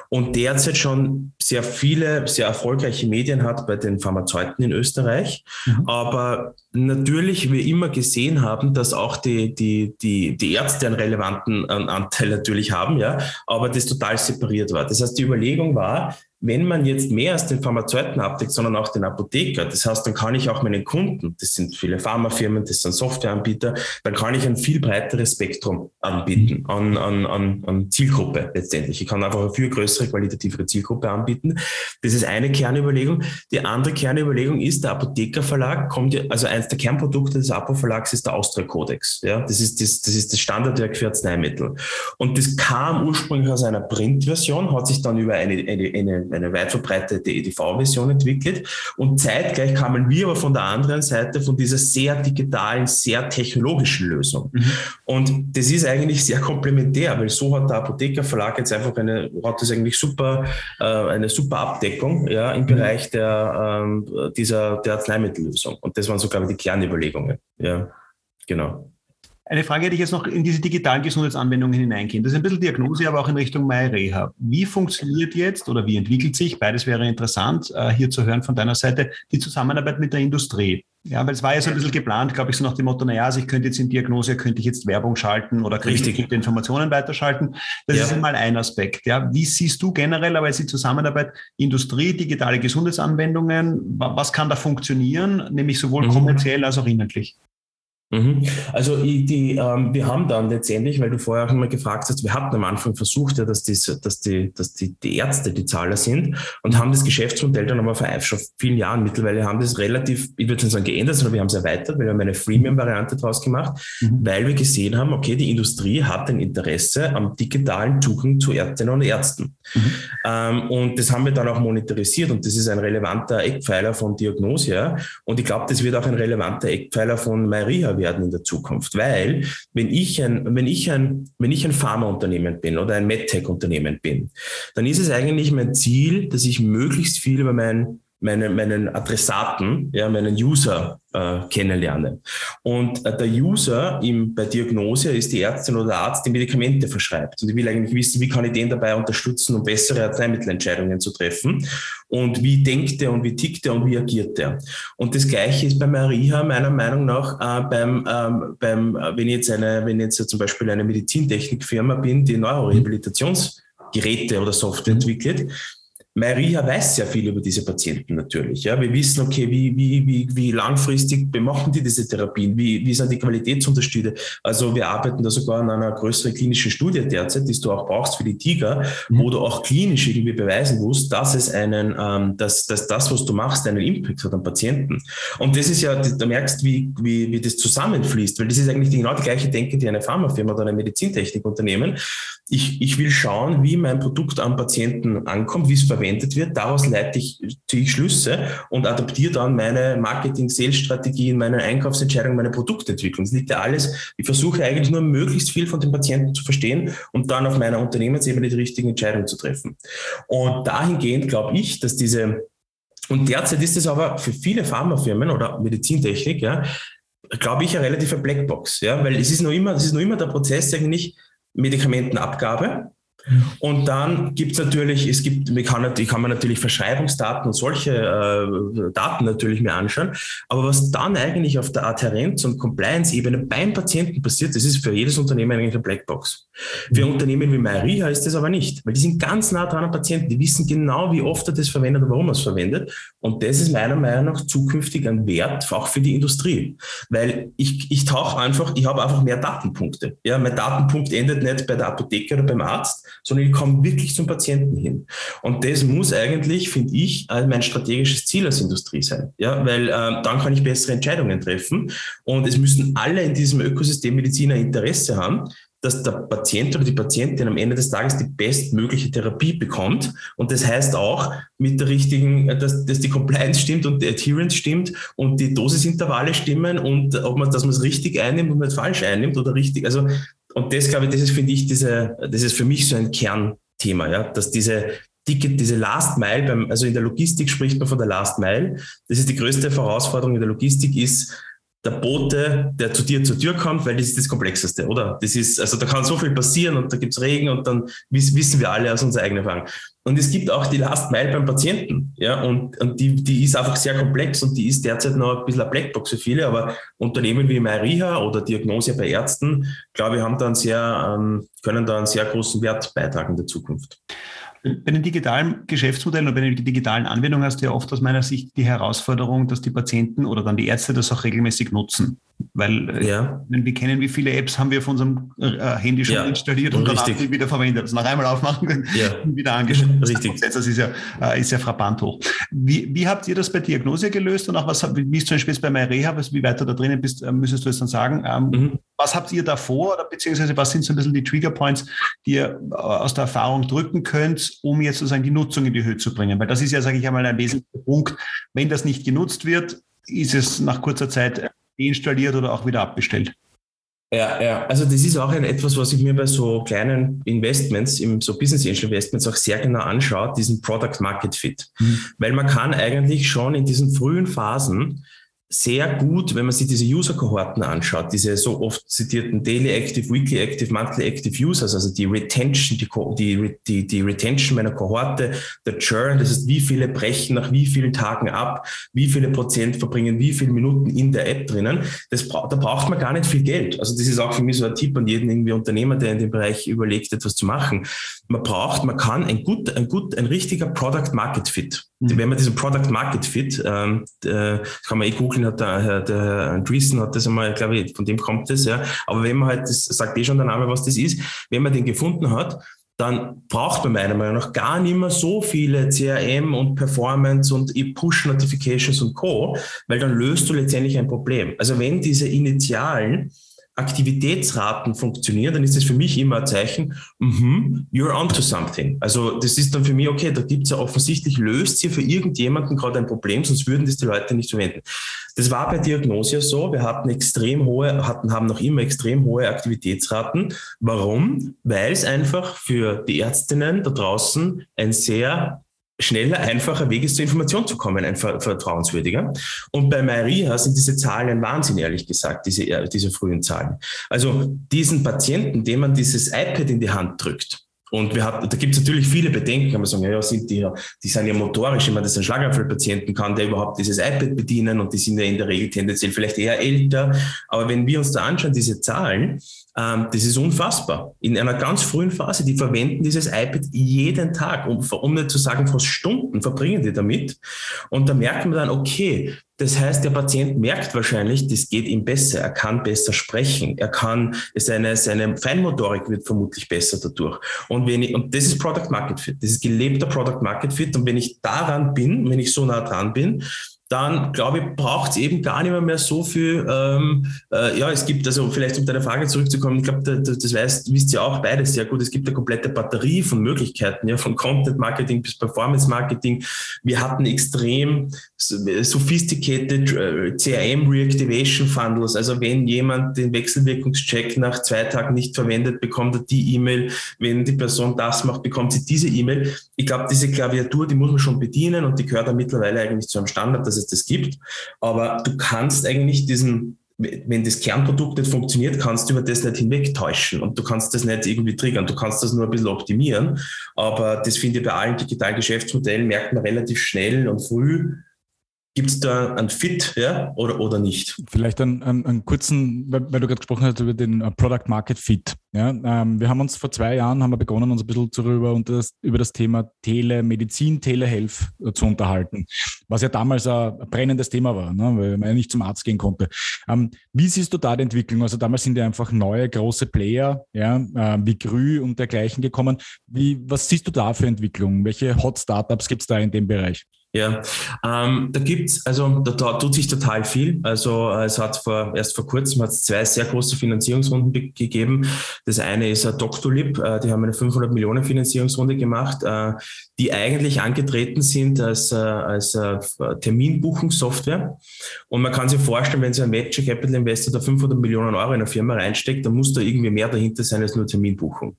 Und derzeit schon sehr viele, sehr erfolgreiche Medien hat bei den Pharmazeuten in Österreich. Mhm. Aber natürlich wir immer gesehen haben, dass auch die, die, die, die Ärzte einen relevanten Anteil natürlich haben, ja, aber das total separiert war. Das heißt, die Überlegung war, wenn man jetzt mehr als den Pharmazeuten abdeckt, sondern auch den Apotheker, das heißt, dann kann ich auch meinen Kunden, das sind viele Pharmafirmen, das sind Softwareanbieter, dann kann ich ein viel breiteres Spektrum anbieten an, an, an, an Zielgruppe letztendlich. Ich kann einfach eine viel größere qualitative Zielgruppe anbieten. Das ist eine Kernüberlegung. Die andere Kernüberlegung ist, der Apothekerverlag kommt ja, also eins der Kernprodukte des Apo-Verlags ist der Austria Codex. Ja, das ist das, das ist das Standardwerk für Arzneimittel. Und das kam ursprünglich aus einer Printversion, hat sich dann über eine, eine, eine eine weit verbreitete EDV-Version entwickelt. Und zeitgleich kamen wir aber von der anderen Seite von dieser sehr digitalen, sehr technologischen Lösung. Mhm. Und das ist eigentlich sehr komplementär, weil so hat der Apothekerverlag jetzt einfach eine, hat das eigentlich super, äh, eine super Abdeckung ja, im mhm. Bereich der, ähm, dieser, der Arzneimittellösung. Und das waren so, glaube ich, die Kernüberlegungen. Ja, genau. Eine Frage hätte ich jetzt noch in diese digitalen Gesundheitsanwendungen hineingehen. Das ist ein bisschen Diagnose, aber auch in Richtung MyReha. Wie funktioniert jetzt oder wie entwickelt sich, beides wäre interessant, äh, hier zu hören von deiner Seite, die Zusammenarbeit mit der Industrie? Ja, weil es war ja so ein bisschen geplant, glaube ich, so nach dem Motto, naja, also ich könnte jetzt in Diagnose, könnte ich jetzt Werbung schalten oder könnte ich Informationen weiterschalten. Das ja. ist einmal ein Aspekt. Ja, wie siehst du generell aber die Zusammenarbeit Industrie, digitale Gesundheitsanwendungen? Was kann da funktionieren, nämlich sowohl mhm. kommerziell als auch inhaltlich? Mhm. Also die, ähm, wir haben dann letztendlich, weil du vorher auch immer gefragt hast, wir hatten am Anfang versucht, ja, dass, die, dass, die, dass die, die Ärzte die Zahler sind und haben das Geschäftsmodell dann aber vor schon vielen Jahren mittlerweile haben das relativ, ich würde nicht sagen geändert, sondern wir haben es erweitert, weil wir haben eine Freemium-Variante draus gemacht, mhm. weil wir gesehen haben, okay, die Industrie hat ein Interesse am digitalen Zugang zu Ärztinnen und Ärzten. Mhm. Ähm, und das haben wir dann auch monetarisiert und das ist ein relevanter Eckpfeiler von Diagnosia und ich glaube, das wird auch ein relevanter Eckpfeiler von Werden in der Zukunft. Weil, wenn ich ein, wenn ich ein, wenn ich ein Pharmaunternehmen bin oder ein MedTech-Unternehmen bin, dann ist es eigentlich mein Ziel, dass ich möglichst viel über mein meine, meinen Adressaten, ja, meinen User äh, kennenlerne. Und äh, der User im, bei Diagnose ist die Ärztin oder der Arzt, die Medikamente verschreibt. Und ich will eigentlich wissen, wie kann ich den dabei unterstützen, um bessere Arzneimittelentscheidungen zu treffen. Und wie denkt er und wie tickt er und wie agiert er. Und das Gleiche ist bei Maria meiner Meinung nach äh, beim, ähm, beim äh, wenn ich jetzt eine, wenn ich jetzt zum Beispiel eine Medizintechnikfirma bin, die Neurorehabilitationsgeräte oder Software mhm. entwickelt, Maria weiß sehr viel über diese Patienten natürlich. Ja. Wir wissen, okay, wie, wie, wie, wie langfristig machen die diese Therapien, wie, wie sind die Qualitätsunterschiede. Also wir arbeiten da sogar an einer größeren klinischen Studie derzeit, die du auch brauchst für die Tiger, mhm. wo du auch klinisch irgendwie beweisen musst, dass es einen, ähm, dass, dass das, was du machst, einen Impact hat am Patienten. Und das ist ja, da merkst wie, wie, wie das zusammenfließt, weil das ist eigentlich genau die gleiche Denke, die eine Pharmafirma oder ein Medizintechnikunternehmen. Ich, ich will schauen, wie mein Produkt am Patienten ankommt, wie es verwendet verwendet wird. Daraus leite ich, ziehe ich Schlüsse und adaptiere dann meine Marketing-Sales-Strategien, meine Einkaufsentscheidungen, meine Produktentwicklung. Das liegt ja alles. Ich versuche eigentlich nur möglichst viel von den Patienten zu verstehen und dann auf meiner Unternehmensebene die richtigen Entscheidungen zu treffen. Und dahingehend glaube ich, dass diese und derzeit ist es aber für viele Pharmafirmen oder Medizintechnik, ja, glaube ich, eine relative Blackbox, ja, weil es ist noch immer, es ist noch immer der Prozess eigentlich Medikamentenabgabe, und dann gibt es natürlich, es gibt, man kann, kann man natürlich Verschreibungsdaten und solche äh, Daten natürlich mir anschauen. Aber was dann eigentlich auf der Adherenz- und Compliance-Ebene beim Patienten passiert, das ist für jedes Unternehmen eigentlich eine Blackbox. Für mhm. Unternehmen wie MyReha ist das aber nicht, weil die sind ganz nah dran am Patienten. Die wissen genau, wie oft er das verwendet und warum er es verwendet. Und das ist meiner Meinung nach zukünftig ein Wert, auch für die Industrie. Weil ich, ich tauche einfach, ich habe einfach mehr Datenpunkte. Ja, mein Datenpunkt endet nicht bei der Apotheke oder beim Arzt, sondern ich komme wirklich zum Patienten hin. Und das muss eigentlich, finde ich, mein strategisches Ziel als Industrie sein. Ja, weil äh, dann kann ich bessere Entscheidungen treffen. Und es müssen alle in diesem Ökosystem Mediziner Interesse haben, dass der Patient oder die Patientin am Ende des Tages die bestmögliche Therapie bekommt. Und das heißt auch mit der richtigen, dass, dass die Compliance stimmt und die Adherence stimmt und die Dosisintervalle stimmen und ob man, dass man es richtig einnimmt und nicht falsch einnimmt oder richtig. Also und das, glaube ich, das ist, finde ich, diese, das ist für mich so ein Kernthema, ja, dass diese, Ticket, diese Last Mile, beim, also in der Logistik spricht man von der Last Mile. Das ist die größte Herausforderung in der Logistik, ist der Bote, der zu dir zur Tür kommt, weil das ist das Komplexeste, oder? Das ist, also da kann so viel passieren und da gibt es Regen und dann wissen wir alle aus unserer eigenen Erfahrung. Und es gibt auch die Last Mile beim Patienten, ja, und, und die, die ist einfach sehr komplex und die ist derzeit noch ein bisschen eine Blackbox für viele, aber Unternehmen wie MyRiha oder Diagnose bei Ärzten, glaube ich, haben da einen sehr, ähm, können da einen sehr großen Wert beitragen in der Zukunft. Bei den digitalen Geschäftsmodellen oder bei den digitalen Anwendungen hast du ja oft aus meiner Sicht die Herausforderung, dass die Patienten oder dann die Ärzte das auch regelmäßig nutzen. Weil äh, ja. wenn wir kennen, wie viele Apps haben wir auf unserem äh, Handy schon ja. installiert und dann wieder verwendet. Also nach einmal aufmachen ja. und wieder angeschaut. Richtig. Das ist ja, äh, ist ja frappant hoch. Wie, wie habt ihr das bei Diagnose gelöst und auch was, wie ist zum Beispiel bei MyReha, wie weiter da drinnen bist, müsstest du es dann sagen. Ähm, mhm. Was habt ihr davor oder beziehungsweise was sind so ein bisschen die Trigger Points, die ihr aus der Erfahrung drücken könnt, um jetzt sozusagen die Nutzung in die Höhe zu bringen? Weil das ist ja, sage ich einmal, ein wesentlicher Punkt. Wenn das nicht genutzt wird, ist es nach kurzer Zeit deinstalliert oder auch wieder abbestellt. Ja, ja, also das ist auch ein, etwas, was ich mir bei so kleinen Investments, im so Business Angel Investments auch sehr genau anschaue, diesen Product Market Fit. Mhm. Weil man kann eigentlich schon in diesen frühen Phasen sehr gut, wenn man sich diese User-Kohorten anschaut, diese so oft zitierten Daily Active, Weekly Active, Monthly Active Users, also die Retention, die, die, die Retention meiner Kohorte, der Churn, das heißt, wie viele brechen nach wie vielen Tagen ab, wie viele Prozent verbringen wie viele Minuten in der App drinnen, das, da braucht man gar nicht viel Geld. Also das ist auch für mich so ein Tipp an jeden irgendwie Unternehmer, der in dem Bereich überlegt, etwas zu machen. Man braucht, man kann ein gut, ein gut, ein richtiger Product Market Fit. Mhm. Wenn man diesen Product Market Fit, ähm, äh, kann man eh googeln, hat der, der Herr Andreessen hat das einmal, glaube ich, von dem kommt das, ja. Aber wenn man halt, das sagt eh schon der Name, was das ist, wenn man den gefunden hat, dann braucht man meiner Meinung nach gar nicht mehr so viele CRM und Performance und Push-Notifications und Co., weil dann löst du letztendlich ein Problem. Also wenn diese Initialen Aktivitätsraten funktionieren, dann ist das für mich immer ein Zeichen, mm -hmm, you're onto something. Also das ist dann für mich, okay, da gibt es ja offensichtlich, löst sie für irgendjemanden gerade ein Problem, sonst würden das die Leute nicht verwenden. Das war bei Diagnose so, wir hatten extrem hohe, hatten, haben noch immer extrem hohe Aktivitätsraten. Warum? Weil es einfach für die Ärztinnen da draußen ein sehr schneller, einfacher Weg ist, zur Information zu kommen, ein vertrauenswürdiger. Und bei MyRiha sind diese Zahlen ein Wahnsinn, ehrlich gesagt, diese, äh, diese frühen Zahlen. Also diesen Patienten, dem man dieses iPad in die Hand drückt, und wir hatten, da gibt es natürlich viele Bedenken, kann man sagen, ja, ja, sind die, die sind ja motorisch, meine, das ein Schlaganfallpatienten, kann der überhaupt dieses iPad bedienen und die sind ja in der Regel tendenziell vielleicht eher älter. Aber wenn wir uns da anschauen, diese Zahlen, ähm, das ist unfassbar. In einer ganz frühen Phase, die verwenden dieses iPad jeden Tag, um, um nicht zu sagen, fast Stunden verbringen die damit. Und da merkt man dann, okay, das heißt, der Patient merkt wahrscheinlich, das geht ihm besser. Er kann besser sprechen. Er kann, seine, seine Feinmotorik wird vermutlich besser dadurch. Und wenn ich, und das ist Product Market Fit. Das ist gelebter Product Market Fit. Und wenn ich daran bin, wenn ich so nah dran bin, dann glaube ich, braucht es eben gar nicht mehr, mehr so viel. Ähm, äh, ja, es gibt, also vielleicht um deine Frage zurückzukommen, ich glaube, das, das weißt, wisst ihr auch beides sehr gut. Es gibt eine komplette Batterie von Möglichkeiten, ja, von Content Marketing bis Performance Marketing. Wir hatten extrem sophisticated äh, CRM Reactivation Funnels. Also wenn jemand den Wechselwirkungscheck nach zwei Tagen nicht verwendet, bekommt er die E-Mail. Wenn die Person das macht, bekommt sie diese E-Mail. Ich glaube, diese Klaviatur, die muss man schon bedienen und die gehört dann mittlerweile eigentlich zu einem Standard, dass es das gibt. Aber du kannst eigentlich diesen, wenn das Kernprodukt nicht funktioniert, kannst du über das nicht hinwegtäuschen und du kannst das nicht irgendwie triggern. Du kannst das nur ein bisschen optimieren. Aber das finde ich bei allen digitalen Geschäftsmodellen merkt man relativ schnell und früh, Gibt es da einen Fit ja, oder, oder nicht? Vielleicht einen, einen, einen kurzen, weil, du gerade gesprochen hast über den uh, Product Market Fit. Ja, ähm, wir haben uns vor zwei Jahren haben wir begonnen, uns ein bisschen darüber und das, über das Thema Telemedizin, Telehealth äh, zu unterhalten, was ja damals ein, ein brennendes Thema war, ne, weil man ja nicht zum Arzt gehen konnte. Ähm, wie siehst du da die Entwicklung? Also damals sind ja einfach neue große Player, ja, äh, wie Grü und dergleichen gekommen. Wie, was siehst du da für Entwicklungen? Welche Hot Startups gibt es da in dem Bereich? Ja, ähm, da gibt's also da, da, tut sich total viel. Also äh, es hat vor, erst vor kurzem hat zwei sehr große Finanzierungsrunden gegeben. Das eine ist äh, Doctolib, äh, die haben eine 500 Millionen Finanzierungsrunde gemacht, äh, die eigentlich angetreten sind als, äh, als äh, Terminbuchungssoftware. Und man kann sich vorstellen, wenn so ein Venture Capital Investor da 500 Millionen Euro in eine Firma reinsteckt, dann muss da irgendwie mehr dahinter sein als nur Terminbuchung.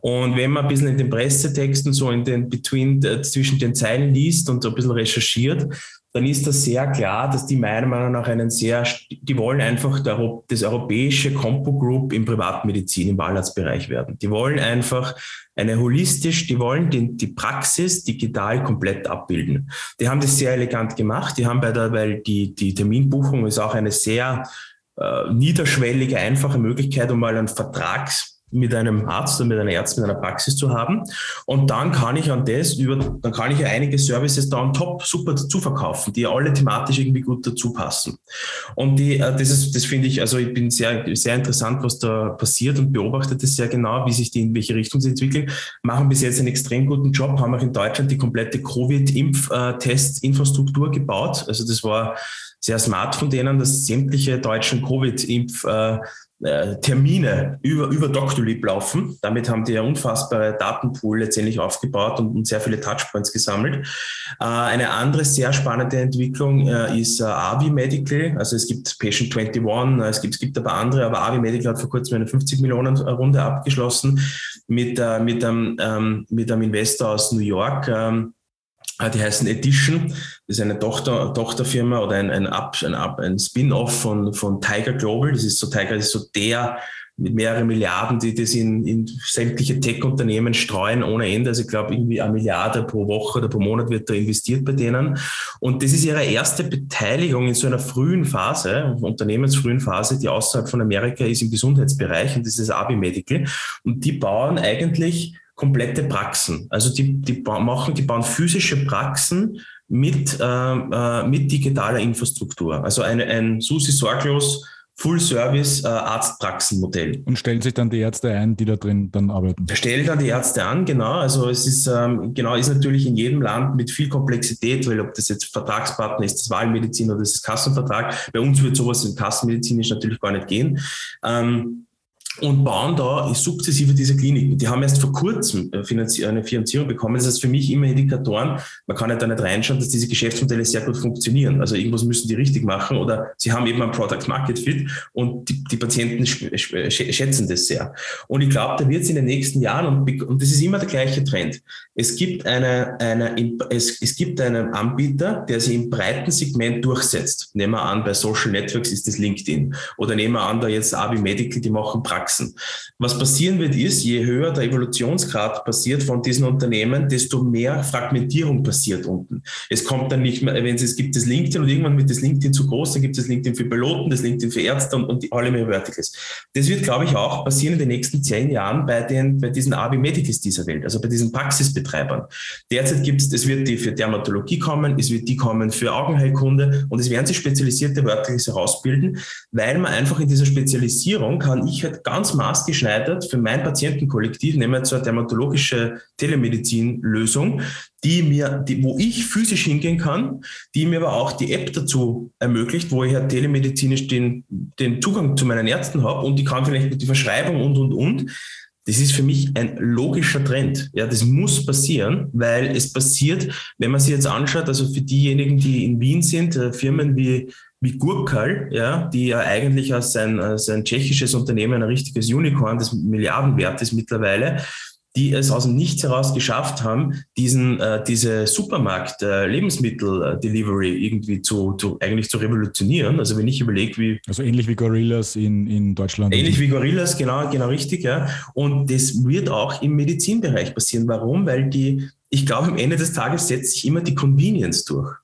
Und wenn man ein bisschen in den Pressetexten so in den Between, äh, zwischen den Zeilen liest und so ein bisschen recherchiert, dann ist das sehr klar, dass die meiner Meinung nach einen sehr, die wollen einfach das europäische Compo Group im Privatmedizin, im Wahlarztbereich werden. Die wollen einfach eine holistisch, die wollen die, die Praxis digital komplett abbilden. Die haben das sehr elegant gemacht. Die haben bei der, weil die, die Terminbuchung ist auch eine sehr äh, niederschwellige, einfache Möglichkeit, um mal einen Vertrags mit einem Arzt oder mit einer Ärztin, mit einer Praxis zu haben. Und dann kann ich an das über, dann kann ich ja einige Services da on top super dazu verkaufen, die alle thematisch irgendwie gut dazu passen. Und die, äh, das ist, das finde ich, also ich bin sehr, sehr interessant, was da passiert und beobachte das sehr genau, wie sich die in welche Richtung sie entwickeln. Machen bis jetzt einen extrem guten Job, haben auch in Deutschland die komplette Covid-Impf-Testinfrastruktur gebaut. Also das war sehr smart von denen, dass sämtliche deutschen Covid-Impf äh, äh, Termine über, über Doctolib laufen. Damit haben die ja unfassbare Datenpool letztendlich aufgebaut und, und sehr viele Touchpoints gesammelt. Äh, eine andere sehr spannende Entwicklung äh, ist äh, Avi Medical. Also es gibt Patient 21, äh, es gibt, es gibt aber andere, aber Avi Medical hat vor kurzem eine 50 Millionen Runde abgeschlossen mit, äh, mit, einem, ähm, mit einem Investor aus New York. Ähm, die heißen Edition. Das ist eine Tochter, Tochterfirma oder ein, ein, ein, ein Spin-off von, von Tiger Global. Das ist so Tiger, das ist so der mit mehreren Milliarden, die das in, in sämtliche Tech-Unternehmen streuen ohne Ende. Also ich glaube, irgendwie eine Milliarde pro Woche oder pro Monat wird da investiert bei denen. Und das ist ihre erste Beteiligung in so einer frühen Phase, unternehmensfrühen Phase, die außerhalb von Amerika ist im Gesundheitsbereich und das ist Abi Medical. Und die bauen eigentlich komplette Praxen. Also die, die machen, die bauen physische Praxen mit, äh, äh, mit digitaler Infrastruktur. Also eine, ein Susi Sorglos Full-Service äh, Arztpraxenmodell. Und stellen sich dann die Ärzte ein, die da drin dann arbeiten? Stellen dann die Ärzte an, genau. Also es ist ähm, genau ist natürlich in jedem Land mit viel Komplexität, weil ob das jetzt Vertragspartner ist, das Wahlmedizin oder das ist Kassenvertrag. Bei uns wird sowas in Kassenmedizinisch natürlich gar nicht gehen. Ähm, und bauen da sukzessive diese Kliniken. Die haben erst vor kurzem äh, eine Finanzierung bekommen. Das ist für mich immer Indikatoren. Man kann ja da nicht reinschauen, dass diese Geschäftsmodelle sehr gut funktionieren. Also irgendwas müssen die richtig machen oder sie haben eben ein Product Market Fit und die, die Patienten schätzen das sehr. Und ich glaube, da wird es in den nächsten Jahren, und, und das ist immer der gleiche Trend. Es gibt eine, eine, es, es gibt einen Anbieter, der sich im breiten Segment durchsetzt. Nehmen wir an, bei Social Networks ist das LinkedIn. Oder nehmen wir an, da jetzt Abi Medical, die machen Praxis wachsen. Was passieren wird, ist, je höher der Evolutionsgrad passiert von diesen Unternehmen, desto mehr Fragmentierung passiert unten. Es kommt dann nicht mehr, wenn es, es gibt das LinkedIn und irgendwann wird das LinkedIn zu groß, dann gibt es LinkedIn für Piloten, das LinkedIn für Ärzte und, und die, alle mehr Verticals. Das wird, glaube ich, auch passieren in den nächsten zehn Jahren bei den, bei diesen AB Medicals dieser Welt, also bei diesen Praxisbetreibern. Derzeit gibt es, es wird die für Dermatologie kommen, es wird die kommen für Augenheilkunde und es werden sich spezialisierte Verticals herausbilden, weil man einfach in dieser Spezialisierung kann ich halt ganz maßgeschneidert für mein Patientenkollektiv, jetzt eine dermatologische Telemedizin-Lösung, die mir, die, wo ich physisch hingehen kann, die mir aber auch die App dazu ermöglicht, wo ich ja telemedizinisch den, den Zugang zu meinen Ärzten habe und die kann vielleicht mit die Verschreibung und, und, und. Das ist für mich ein logischer Trend. Ja, das muss passieren, weil es passiert, wenn man sich jetzt anschaut, also für diejenigen, die in Wien sind, äh, Firmen wie wie Gurkal, ja, die ja eigentlich als ein, als ein tschechisches Unternehmen ein richtiges Unicorn, das Milliardenwert ist mittlerweile, die es aus dem Nichts heraus geschafft haben, diesen, äh, diese Supermarkt-Lebensmittel-Delivery äh, irgendwie zu, zu, eigentlich zu revolutionieren. Also wenn ich überlege, wie... Also ähnlich wie Gorillas in, in Deutschland. Ähnlich wie Gorillas, genau, genau richtig, ja. Und das wird auch im Medizinbereich passieren. Warum? Weil die, ich glaube, am Ende des Tages setzt sich immer die Convenience durch.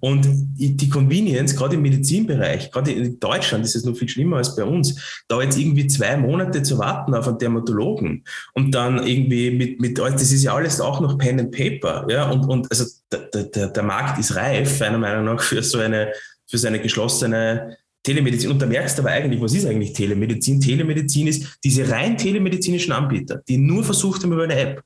Und die Convenience, gerade im Medizinbereich, gerade in Deutschland ist es noch viel schlimmer als bei uns, da jetzt irgendwie zwei Monate zu warten auf einen Dermatologen und dann irgendwie mit, mit das ist ja alles auch noch Pen and Paper, ja, und, und also der, der, der Markt ist reif, meiner Meinung nach, für so eine, für so eine geschlossene Telemedizin. Und da merkst du aber eigentlich, was ist eigentlich Telemedizin? Telemedizin ist diese rein telemedizinischen Anbieter, die nur versucht haben über eine App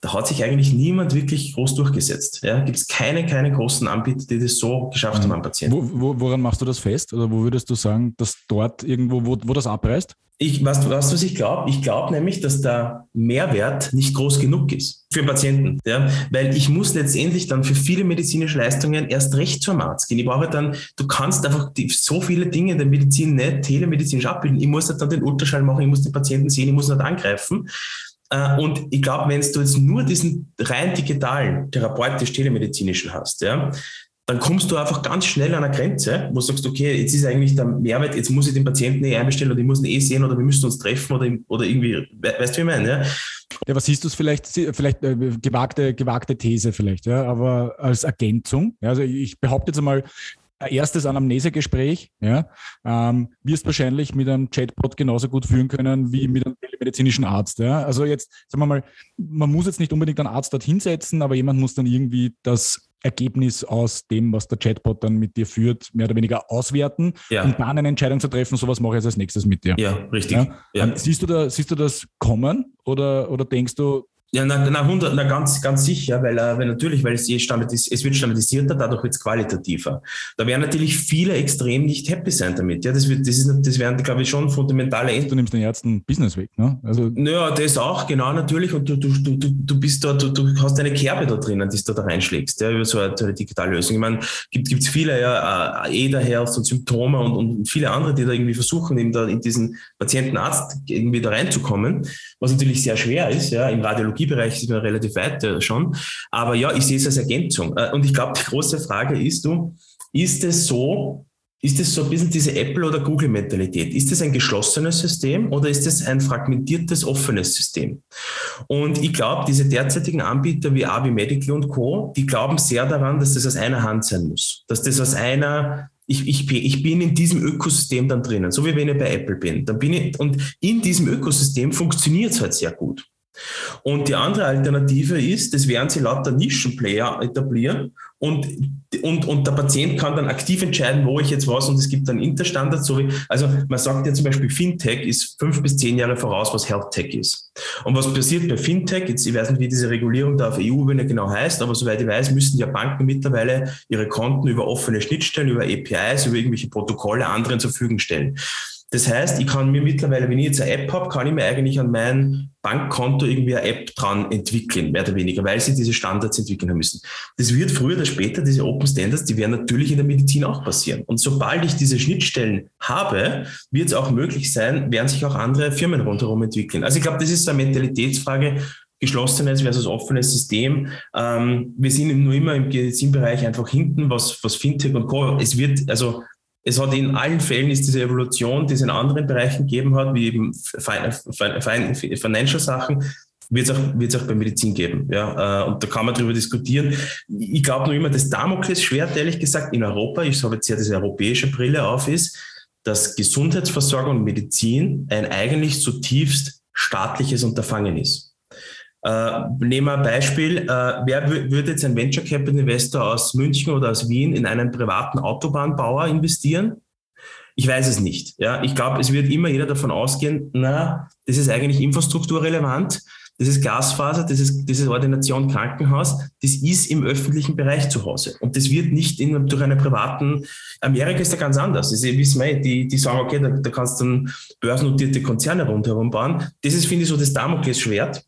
da hat sich eigentlich niemand wirklich groß durchgesetzt. Ja, Gibt es keine, keine großen Anbieter, die das so geschafft haben am Patienten. Wo, wo, woran machst du das fest? Oder wo würdest du sagen, dass dort irgendwo, wo, wo das abreißt? Ich, was, was, was ich glaube? Ich glaube nämlich, dass der Mehrwert nicht groß genug ist für Patienten. Ja? Weil ich muss letztendlich dann für viele medizinische Leistungen erst recht zum Arzt gehen. Ich brauche dann, du kannst einfach die, so viele Dinge in der Medizin nicht telemedizinisch abbilden. Ich muss dann den Ultraschall machen, ich muss den Patienten sehen, ich muss nicht angreifen. Äh, und ich glaube, wenn du jetzt nur diesen rein digitalen, therapeutisch-telemedizinischen hast, ja, dann kommst du einfach ganz schnell an eine Grenze, wo du sagst, okay, jetzt ist eigentlich der Mehrwert, jetzt muss ich den Patienten eh einbestellen oder ich muss ihn eh sehen oder wir müssen uns treffen oder, oder irgendwie, weißt du, wie ich meine? Ja, ja was siehst du es vielleicht, vielleicht äh, gewagte, gewagte These vielleicht, ja, aber als Ergänzung, ja, also ich behaupte jetzt einmal, erstes Anamnesegespräch, ja, ähm, wirst wahrscheinlich mit einem Chatbot genauso gut führen können wie mit einem telemedizinischen Arzt. Ja. Also jetzt, sagen wir mal, man muss jetzt nicht unbedingt einen Arzt dort hinsetzen, aber jemand muss dann irgendwie das Ergebnis aus dem, was der Chatbot dann mit dir führt, mehr oder weniger auswerten ja. und dann eine Entscheidung zu treffen, sowas mache ich jetzt als nächstes mit dir. Ja, richtig. Ja? Ja. Ähm, siehst, du da, siehst du das kommen oder, oder denkst du, ja, na, na, 100, na ganz, ganz sicher, weil, äh, weil natürlich, weil es, eh standardis es wird standardisierter, dadurch wird es qualitativer. Da werden natürlich viele extrem nicht happy sein damit. Ja, das, wird, das, ist, das werden, glaube ich, schon fundamentale Änderungen. Du nimmst den Ärzten Business weg, ne? Also ja, das auch, genau, natürlich. Und du, du, du, du bist da, du, du hast eine Kerbe da drinnen, die du da reinschlägst, ja, über so eine, so eine digitale Lösung. Ich meine, gibt es viele, ja, äh, Health und Symptome und, und viele andere, die da irgendwie versuchen, eben da in diesen Patientenarzt irgendwie da reinzukommen, was natürlich sehr schwer ist, ja, im Radiologiebereich ist man relativ relativ weit äh, schon. Aber ja, ich sehe es als Ergänzung. Äh, und ich glaube, die große Frage ist, du, ist es so, ist es so ein bisschen diese Apple- oder Google-Mentalität? Ist es ein geschlossenes System oder ist es ein fragmentiertes, offenes System? Und ich glaube, diese derzeitigen Anbieter wie Avi Medical und Co., die glauben sehr daran, dass das aus einer Hand sein muss. Dass das aus einer, ich, ich, ich bin in diesem Ökosystem dann drinnen, so wie wenn ich bei Apple bin. Dann bin ich, und in diesem Ökosystem funktioniert es halt sehr gut. Und die andere Alternative ist, das werden sie lauter Nischenplayer etablieren und, und, und der Patient kann dann aktiv entscheiden, wo ich jetzt was und es gibt dann Interstandards. So wie, also man sagt ja zum Beispiel, Fintech ist fünf bis zehn Jahre voraus, was Health Tech ist. Und was passiert bei Fintech? Jetzt, ich weiß nicht, wie diese Regulierung da auf EU-Ebene genau heißt, aber soweit ich weiß, müssen ja Banken mittlerweile ihre Konten über offene Schnittstellen, über APIs, über irgendwelche Protokolle anderen zur Verfügung stellen. Das heißt, ich kann mir mittlerweile, wenn ich jetzt eine App habe, kann ich mir eigentlich an mein Bankkonto irgendwie eine App dran entwickeln, mehr oder weniger, weil sie diese Standards entwickeln haben müssen. Das wird früher oder später, diese Open Standards, die werden natürlich in der Medizin auch passieren. Und sobald ich diese Schnittstellen habe, wird es auch möglich sein, werden sich auch andere Firmen rundherum entwickeln. Also ich glaube, das ist eine Mentalitätsfrage, geschlossenes versus offenes System. Ähm, wir sind nur immer im Medizinbereich einfach hinten, was, was Fintech und Co. Es wird, also es hat in allen Fällen ist diese Evolution, die es in anderen Bereichen gegeben hat, wie eben Financial Sachen, wird es auch, auch bei Medizin geben. Ja, äh, und da kann man darüber diskutieren. Ich glaube nur immer, das Damoklesschwert, ehrlich gesagt, in Europa, ich habe jetzt ja diese europäische Brille auf, ist, dass Gesundheitsversorgung und Medizin ein eigentlich zutiefst staatliches Unterfangen ist. Äh, nehmen wir ein Beispiel. Äh, wer würde jetzt ein Venture Capital Investor aus München oder aus Wien in einen privaten Autobahnbauer investieren? Ich weiß es nicht. Ja, ich glaube, es wird immer jeder davon ausgehen, na, das ist eigentlich infrastrukturrelevant. Das ist Glasfaser, das ist, das ist Ordination Krankenhaus, das ist im öffentlichen Bereich zu Hause. Und das wird nicht in, durch einen privaten, Amerika ist da ganz anders. Das ist, wissen wir, die, die sagen, okay, da, da kannst du dann börsennotierte Konzerne rundherum bauen. Das ist, finde ich, so das Damoklesschwert.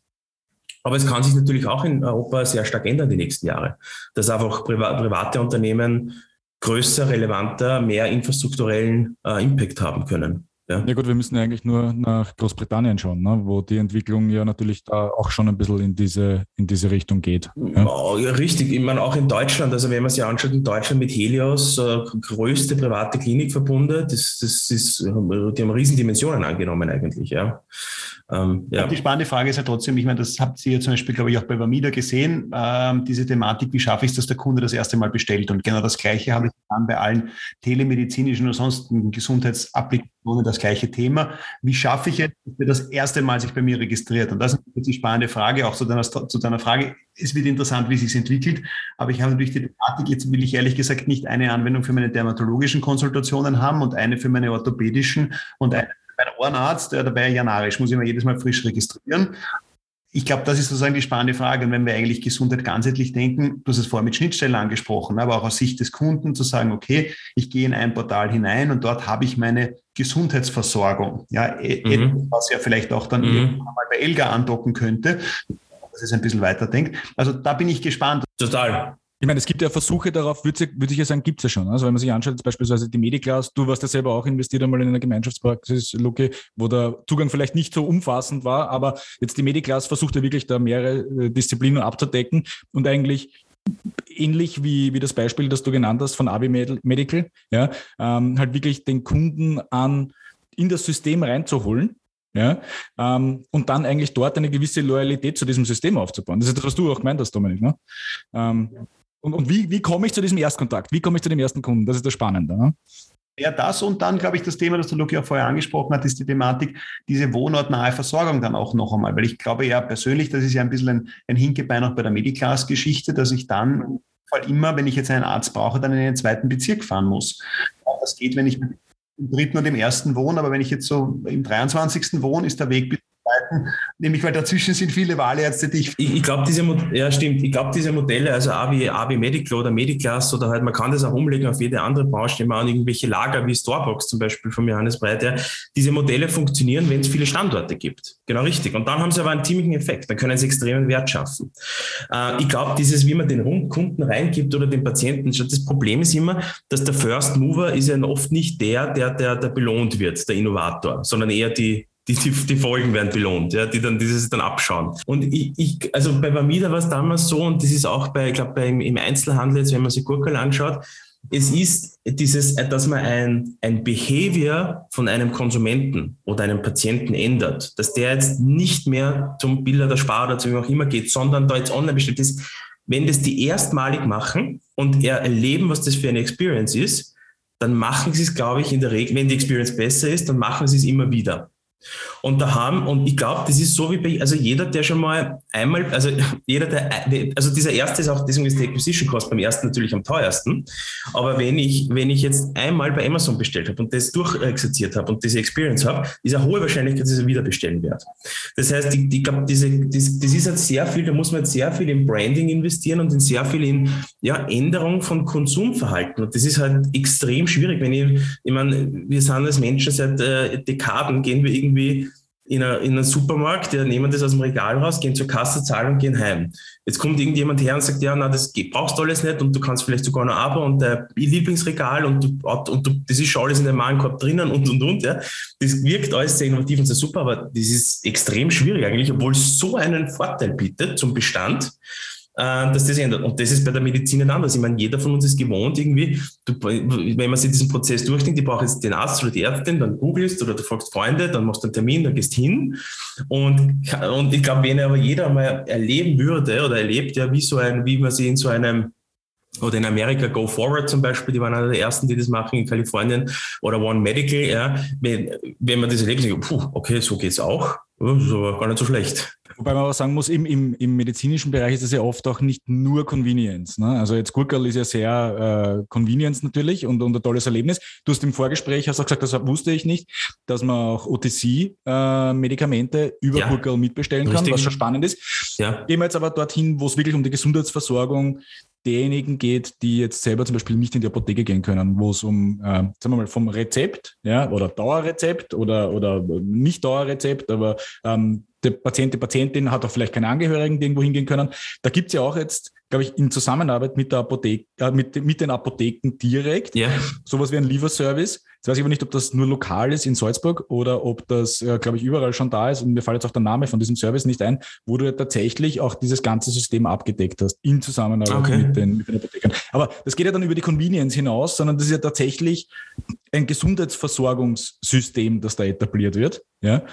Aber es kann sich natürlich auch in Europa sehr stark ändern die nächsten Jahre, dass einfach private Unternehmen größer, relevanter, mehr infrastrukturellen äh, Impact haben können. Ja. ja gut, wir müssen ja eigentlich nur nach Großbritannien schauen, ne? wo die Entwicklung ja natürlich da auch schon ein bisschen in diese, in diese Richtung geht. Ja? ja richtig, ich meine auch in Deutschland, also wenn man sich anschaut, in Deutschland mit Helios, äh, größte private Klinikverbunde, das, das ist, die haben Riesendimensionen angenommen eigentlich, ja. Ähm, ja. Die spannende Frage ist ja trotzdem, ich meine, das habt ihr zum Beispiel, glaube ich, auch bei Vamida gesehen, ähm, diese Thematik, wie schaffe ich es, dass der Kunde das erste Mal bestellt? Und genau das Gleiche habe ich dann bei allen telemedizinischen oder sonstigen Gesundheitsapplikationen das gleiche Thema. Wie schaffe ich es, dass der das erste Mal sich bei mir registriert? Und das ist jetzt die spannende Frage, auch zu deiner, zu deiner Frage. Es wird interessant, wie sich entwickelt, aber ich habe natürlich die Thematik, jetzt will ich ehrlich gesagt nicht eine Anwendung für meine dermatologischen Konsultationen haben und eine für meine orthopädischen und eine mein Ohrenarzt, der dabei janarisch, muss ich mir jedes Mal frisch registrieren. Ich glaube, das ist sozusagen die spannende Frage. Und wenn wir eigentlich Gesundheit ganzheitlich denken, du hast es vorher mit Schnittstellen angesprochen, aber auch aus Sicht des Kunden zu sagen, okay, ich gehe in ein Portal hinein und dort habe ich meine Gesundheitsversorgung. Ja, e- mhm. was ja vielleicht auch dann mhm. mal bei Elga andocken könnte, dass es ein bisschen weiter denkt. Also da bin ich gespannt. Total. Ich meine, es gibt ja Versuche darauf, würde, würde ich ja sagen, gibt es ja schon. Also wenn man sich anschaut, beispielsweise die Mediclass, du warst ja selber auch investiert einmal in einer Gemeinschaftspraxis, Luki, wo der Zugang vielleicht nicht so umfassend war, aber jetzt die Mediclass versucht ja wirklich da mehrere äh, Disziplinen abzudecken und eigentlich ähnlich wie, wie das Beispiel, das du genannt hast von Abi Medical, ja, ähm, halt wirklich den Kunden an in das System reinzuholen ja, ähm, und dann eigentlich dort eine gewisse Loyalität zu diesem System aufzubauen. Das ist das, was du auch gemeint hast, Dominik. Ne? Ähm, und, und wie, wie komme ich zu diesem Erstkontakt? Wie komme ich zu dem ersten Kunden? Das ist das Spannende. Ne? Ja, das und dann, glaube ich, das Thema, das der Luki auch vorher angesprochen hat, ist die Thematik, diese wohnortnahe Versorgung dann auch noch einmal. Weil ich glaube ja persönlich, das ist ja ein bisschen ein, ein Hinkebein auch bei der Mediclass-Geschichte, dass ich dann immer, wenn ich jetzt einen Arzt brauche, dann in den zweiten Bezirk fahren muss. Das geht, wenn ich im dritten und im ersten wohne, aber wenn ich jetzt so im 23. wohne, ist der Weg bis nämlich weil dazwischen sind viele Wahlärzte, die ich. Ich, ich glaube, diese, ja, stimmt. Ich glaube, diese Modelle, also A wie, A wie Medical oder Mediclass oder halt, man kann das auch umlegen auf jede andere Branche, immer an irgendwelche Lager wie Starbucks zum Beispiel von Johannes Breiter. Diese Modelle funktionieren, wenn es viele Standorte gibt. Genau richtig. Und dann haben sie aber einen ziemlichen Effekt. Dann können sie extremen Wert schaffen. Äh, ich glaube, dieses, wie man den Kunden reingibt oder den Patienten, das Problem ist immer, dass der First Mover ist ja oft nicht der, der, der, der belohnt wird, der Innovator, sondern eher die, die, die, die, Folgen werden belohnt, ja, die dann dieses dann abschauen. Und ich, ich also bei Bamida war es damals so, und das ist auch bei, ich glaube, im Einzelhandel, jetzt, wenn man sich Gurkel anschaut, es ist dieses, dass man ein, ein Behavior von einem Konsumenten oder einem Patienten ändert, dass der jetzt nicht mehr zum Bilder der Spar oder zu wem auch immer geht, sondern da jetzt online bestellt ist. Wenn das die erstmalig machen und erleben, was das für eine Experience ist, dann machen sie es, glaube ich, in der Regel, wenn die Experience besser ist, dann machen sie es immer wieder. Und da haben, und ich glaube, das ist so wie bei, also jeder, der schon mal einmal, also jeder, der, also dieser erste ist auch, deswegen ist die Acquisition Cost beim ersten natürlich am teuersten. Aber wenn ich, wenn ich jetzt einmal bei Amazon bestellt habe und das durchexerziert habe und diese Experience habe, ist eine hohe Wahrscheinlichkeit, dass ich wieder bestellen werde. Das heißt, ich, ich glaube, diese, das, das ist halt sehr viel, da muss man jetzt sehr viel in Branding investieren und in sehr viel in ja, Änderung von Konsumverhalten. Und das ist halt extrem schwierig, wenn ich, ich meine, wir sind als Menschen seit äh, Dekaden, gehen wir irgendwie in, eine, in einen Supermarkt, der nehmen das aus dem Regal raus, gehen zur Kasse, zahlen und gehen heim. Jetzt kommt irgendjemand her und sagt, ja, na, das brauchst du alles nicht und du kannst vielleicht sogar noch aber und dein Lieblingsregal und, du, und du, das ist schon alles in dem Warenkorb drinnen und und und. Ja. Das wirkt alles sehr innovativ und sehr super, aber das ist extrem schwierig eigentlich, obwohl es so einen Vorteil bietet zum Bestand dass das ändert. Und das ist bei der Medizin nicht anders. Ich meine, jeder von uns ist gewohnt irgendwie, du, wenn man sich diesen Prozess durchdenkt, ich brauche jetzt den Arzt oder die Ärztin, dann googelst oder du fragst Freunde, dann machst du einen Termin, dann gehst hin. Und, und ich glaube, wenn aber jeder mal erleben würde oder erlebt, ja, wie so ein, wie man sie in so einem oder in Amerika Go Forward zum Beispiel, die waren einer der ersten, die das machen in Kalifornien oder One Medical, ja, wenn, wenn man das erlebt, denkt, puh, okay, so geht's auch, das ist aber gar nicht so schlecht. Wobei man aber sagen muss, im, im, im medizinischen Bereich ist es ja oft auch nicht nur Convenience. Ne? Also jetzt Gurkel ist ja sehr äh, Convenience natürlich und, und ein tolles Erlebnis. Du hast im Vorgespräch hast auch gesagt, das wusste ich nicht, dass man auch OTC-Medikamente äh, über ja, Gurkel mitbestellen kann, richtig. was schon spannend ist. Ja. Gehen wir jetzt aber dorthin, wo es wirklich um die Gesundheitsversorgung derjenigen geht, die jetzt selber zum Beispiel nicht in die Apotheke gehen können, wo es um, äh, sagen wir mal, vom Rezept, ja, oder Dauerrezept oder, oder nicht Dauerrezept, aber ähm, der Patient, die Patientin hat auch vielleicht keine Angehörigen, die irgendwo hingehen können. Da gibt es ja auch jetzt, glaube ich, in Zusammenarbeit mit der Apotheke, äh, mit, mit den Apotheken direkt, yeah. sowas wie ein Lieferservice. Jetzt weiß ich aber nicht, ob das nur lokal ist in Salzburg oder ob das, äh, glaube ich, überall schon da ist. Und mir fällt jetzt auch der Name von diesem Service nicht ein, wo du ja tatsächlich auch dieses ganze System abgedeckt hast, in Zusammenarbeit okay. mit, den, mit den Apothekern. Aber das geht ja dann über die Convenience hinaus, sondern das ist ja tatsächlich ein Gesundheitsversorgungssystem, das da etabliert wird. Ja.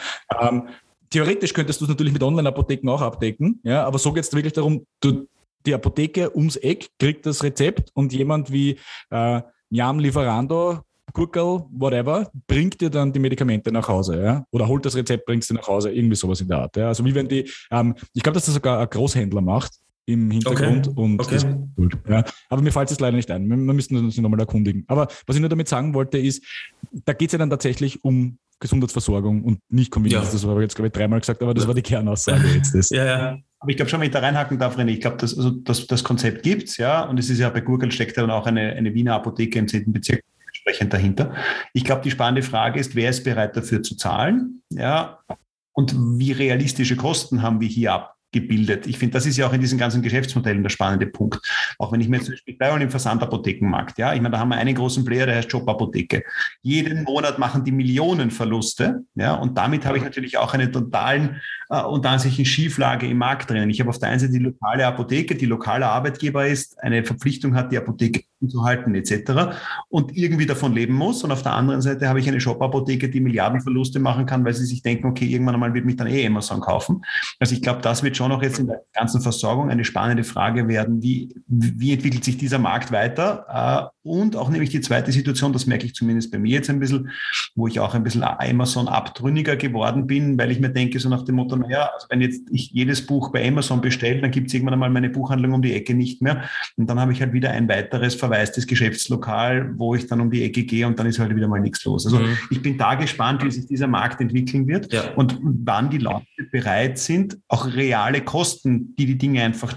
Ähm, theoretisch könntest du es natürlich mit Online-Apotheken auch abdecken, ja, aber so geht es wirklich darum, du, die Apotheke ums Eck kriegt das Rezept und jemand wie äh, Jam Lieferando, Gurkel, whatever, bringt dir dann die Medikamente nach Hause, ja? Oder holt das Rezept, bringst du nach Hause, irgendwie sowas in der Art. Ja? Also wie wenn die, ähm, ich glaube, dass das sogar ein Großhändler macht im Hintergrund okay. und okay. das ja. Aber mir fällt es leider nicht ein. Wir, wir müssen uns nochmal erkundigen. Aber was ich nur damit sagen wollte, ist, da geht es ja dann tatsächlich um Gesundheitsversorgung und nicht Convenience. Ja. Das habe ich jetzt, glaube ich, dreimal gesagt, aber das war die Kernaussage jetzt. Das. ja, ja. Aber ich glaube schon, wenn ich da reinhaken darf, René, ich glaube, das, also das, das Konzept gibt es, ja, und es ist ja bei Google steckt ja dann auch eine, eine Wiener Apotheke im 10. Bezirk entsprechend dahinter. Ich glaube, die spannende Frage ist, wer ist bereit dafür zu zahlen, ja, und wie realistische Kosten haben wir hier ab, gebildet. Ich finde, das ist ja auch in diesen ganzen Geschäftsmodellen der spannende Punkt. Auch wenn ich mir zum Beispiel bleibe im Versandapothekenmarkt, ja, ich meine, da haben wir einen großen Player, der heißt Job Apotheke. Jeden Monat machen die Millionen Verluste, ja, und damit habe ich natürlich auch eine totalen äh, und dann sich in Schieflage im Markt drinnen. Ich habe auf der einen Seite die lokale Apotheke, die lokaler Arbeitgeber ist, eine Verpflichtung hat, die Apotheke zu halten etc. und irgendwie davon leben muss. Und auf der anderen Seite habe ich eine Shop-Apotheke, die Milliardenverluste machen kann, weil sie sich denken, okay, irgendwann einmal wird mich dann eh Amazon kaufen. Also ich glaube, das wird schon auch jetzt in der ganzen Versorgung eine spannende Frage werden, wie, wie entwickelt sich dieser Markt weiter? Und auch nämlich die zweite Situation, das merke ich zumindest bei mir jetzt ein bisschen, wo ich auch ein bisschen Amazon abtrünniger geworden bin, weil ich mir denke, so nach dem Motto, naja, also wenn jetzt ich jedes Buch bei Amazon bestelle, dann gibt es irgendwann einmal meine Buchhandlung um die Ecke nicht mehr. Und dann habe ich halt wieder ein weiteres verwaistes Geschäftslokal, wo ich dann um die Ecke gehe und dann ist halt wieder mal nichts los. Also mhm. ich bin da gespannt, wie sich dieser Markt entwickeln wird ja. und wann die Leute bereit sind, auch reale Kosten, die die Dinge einfach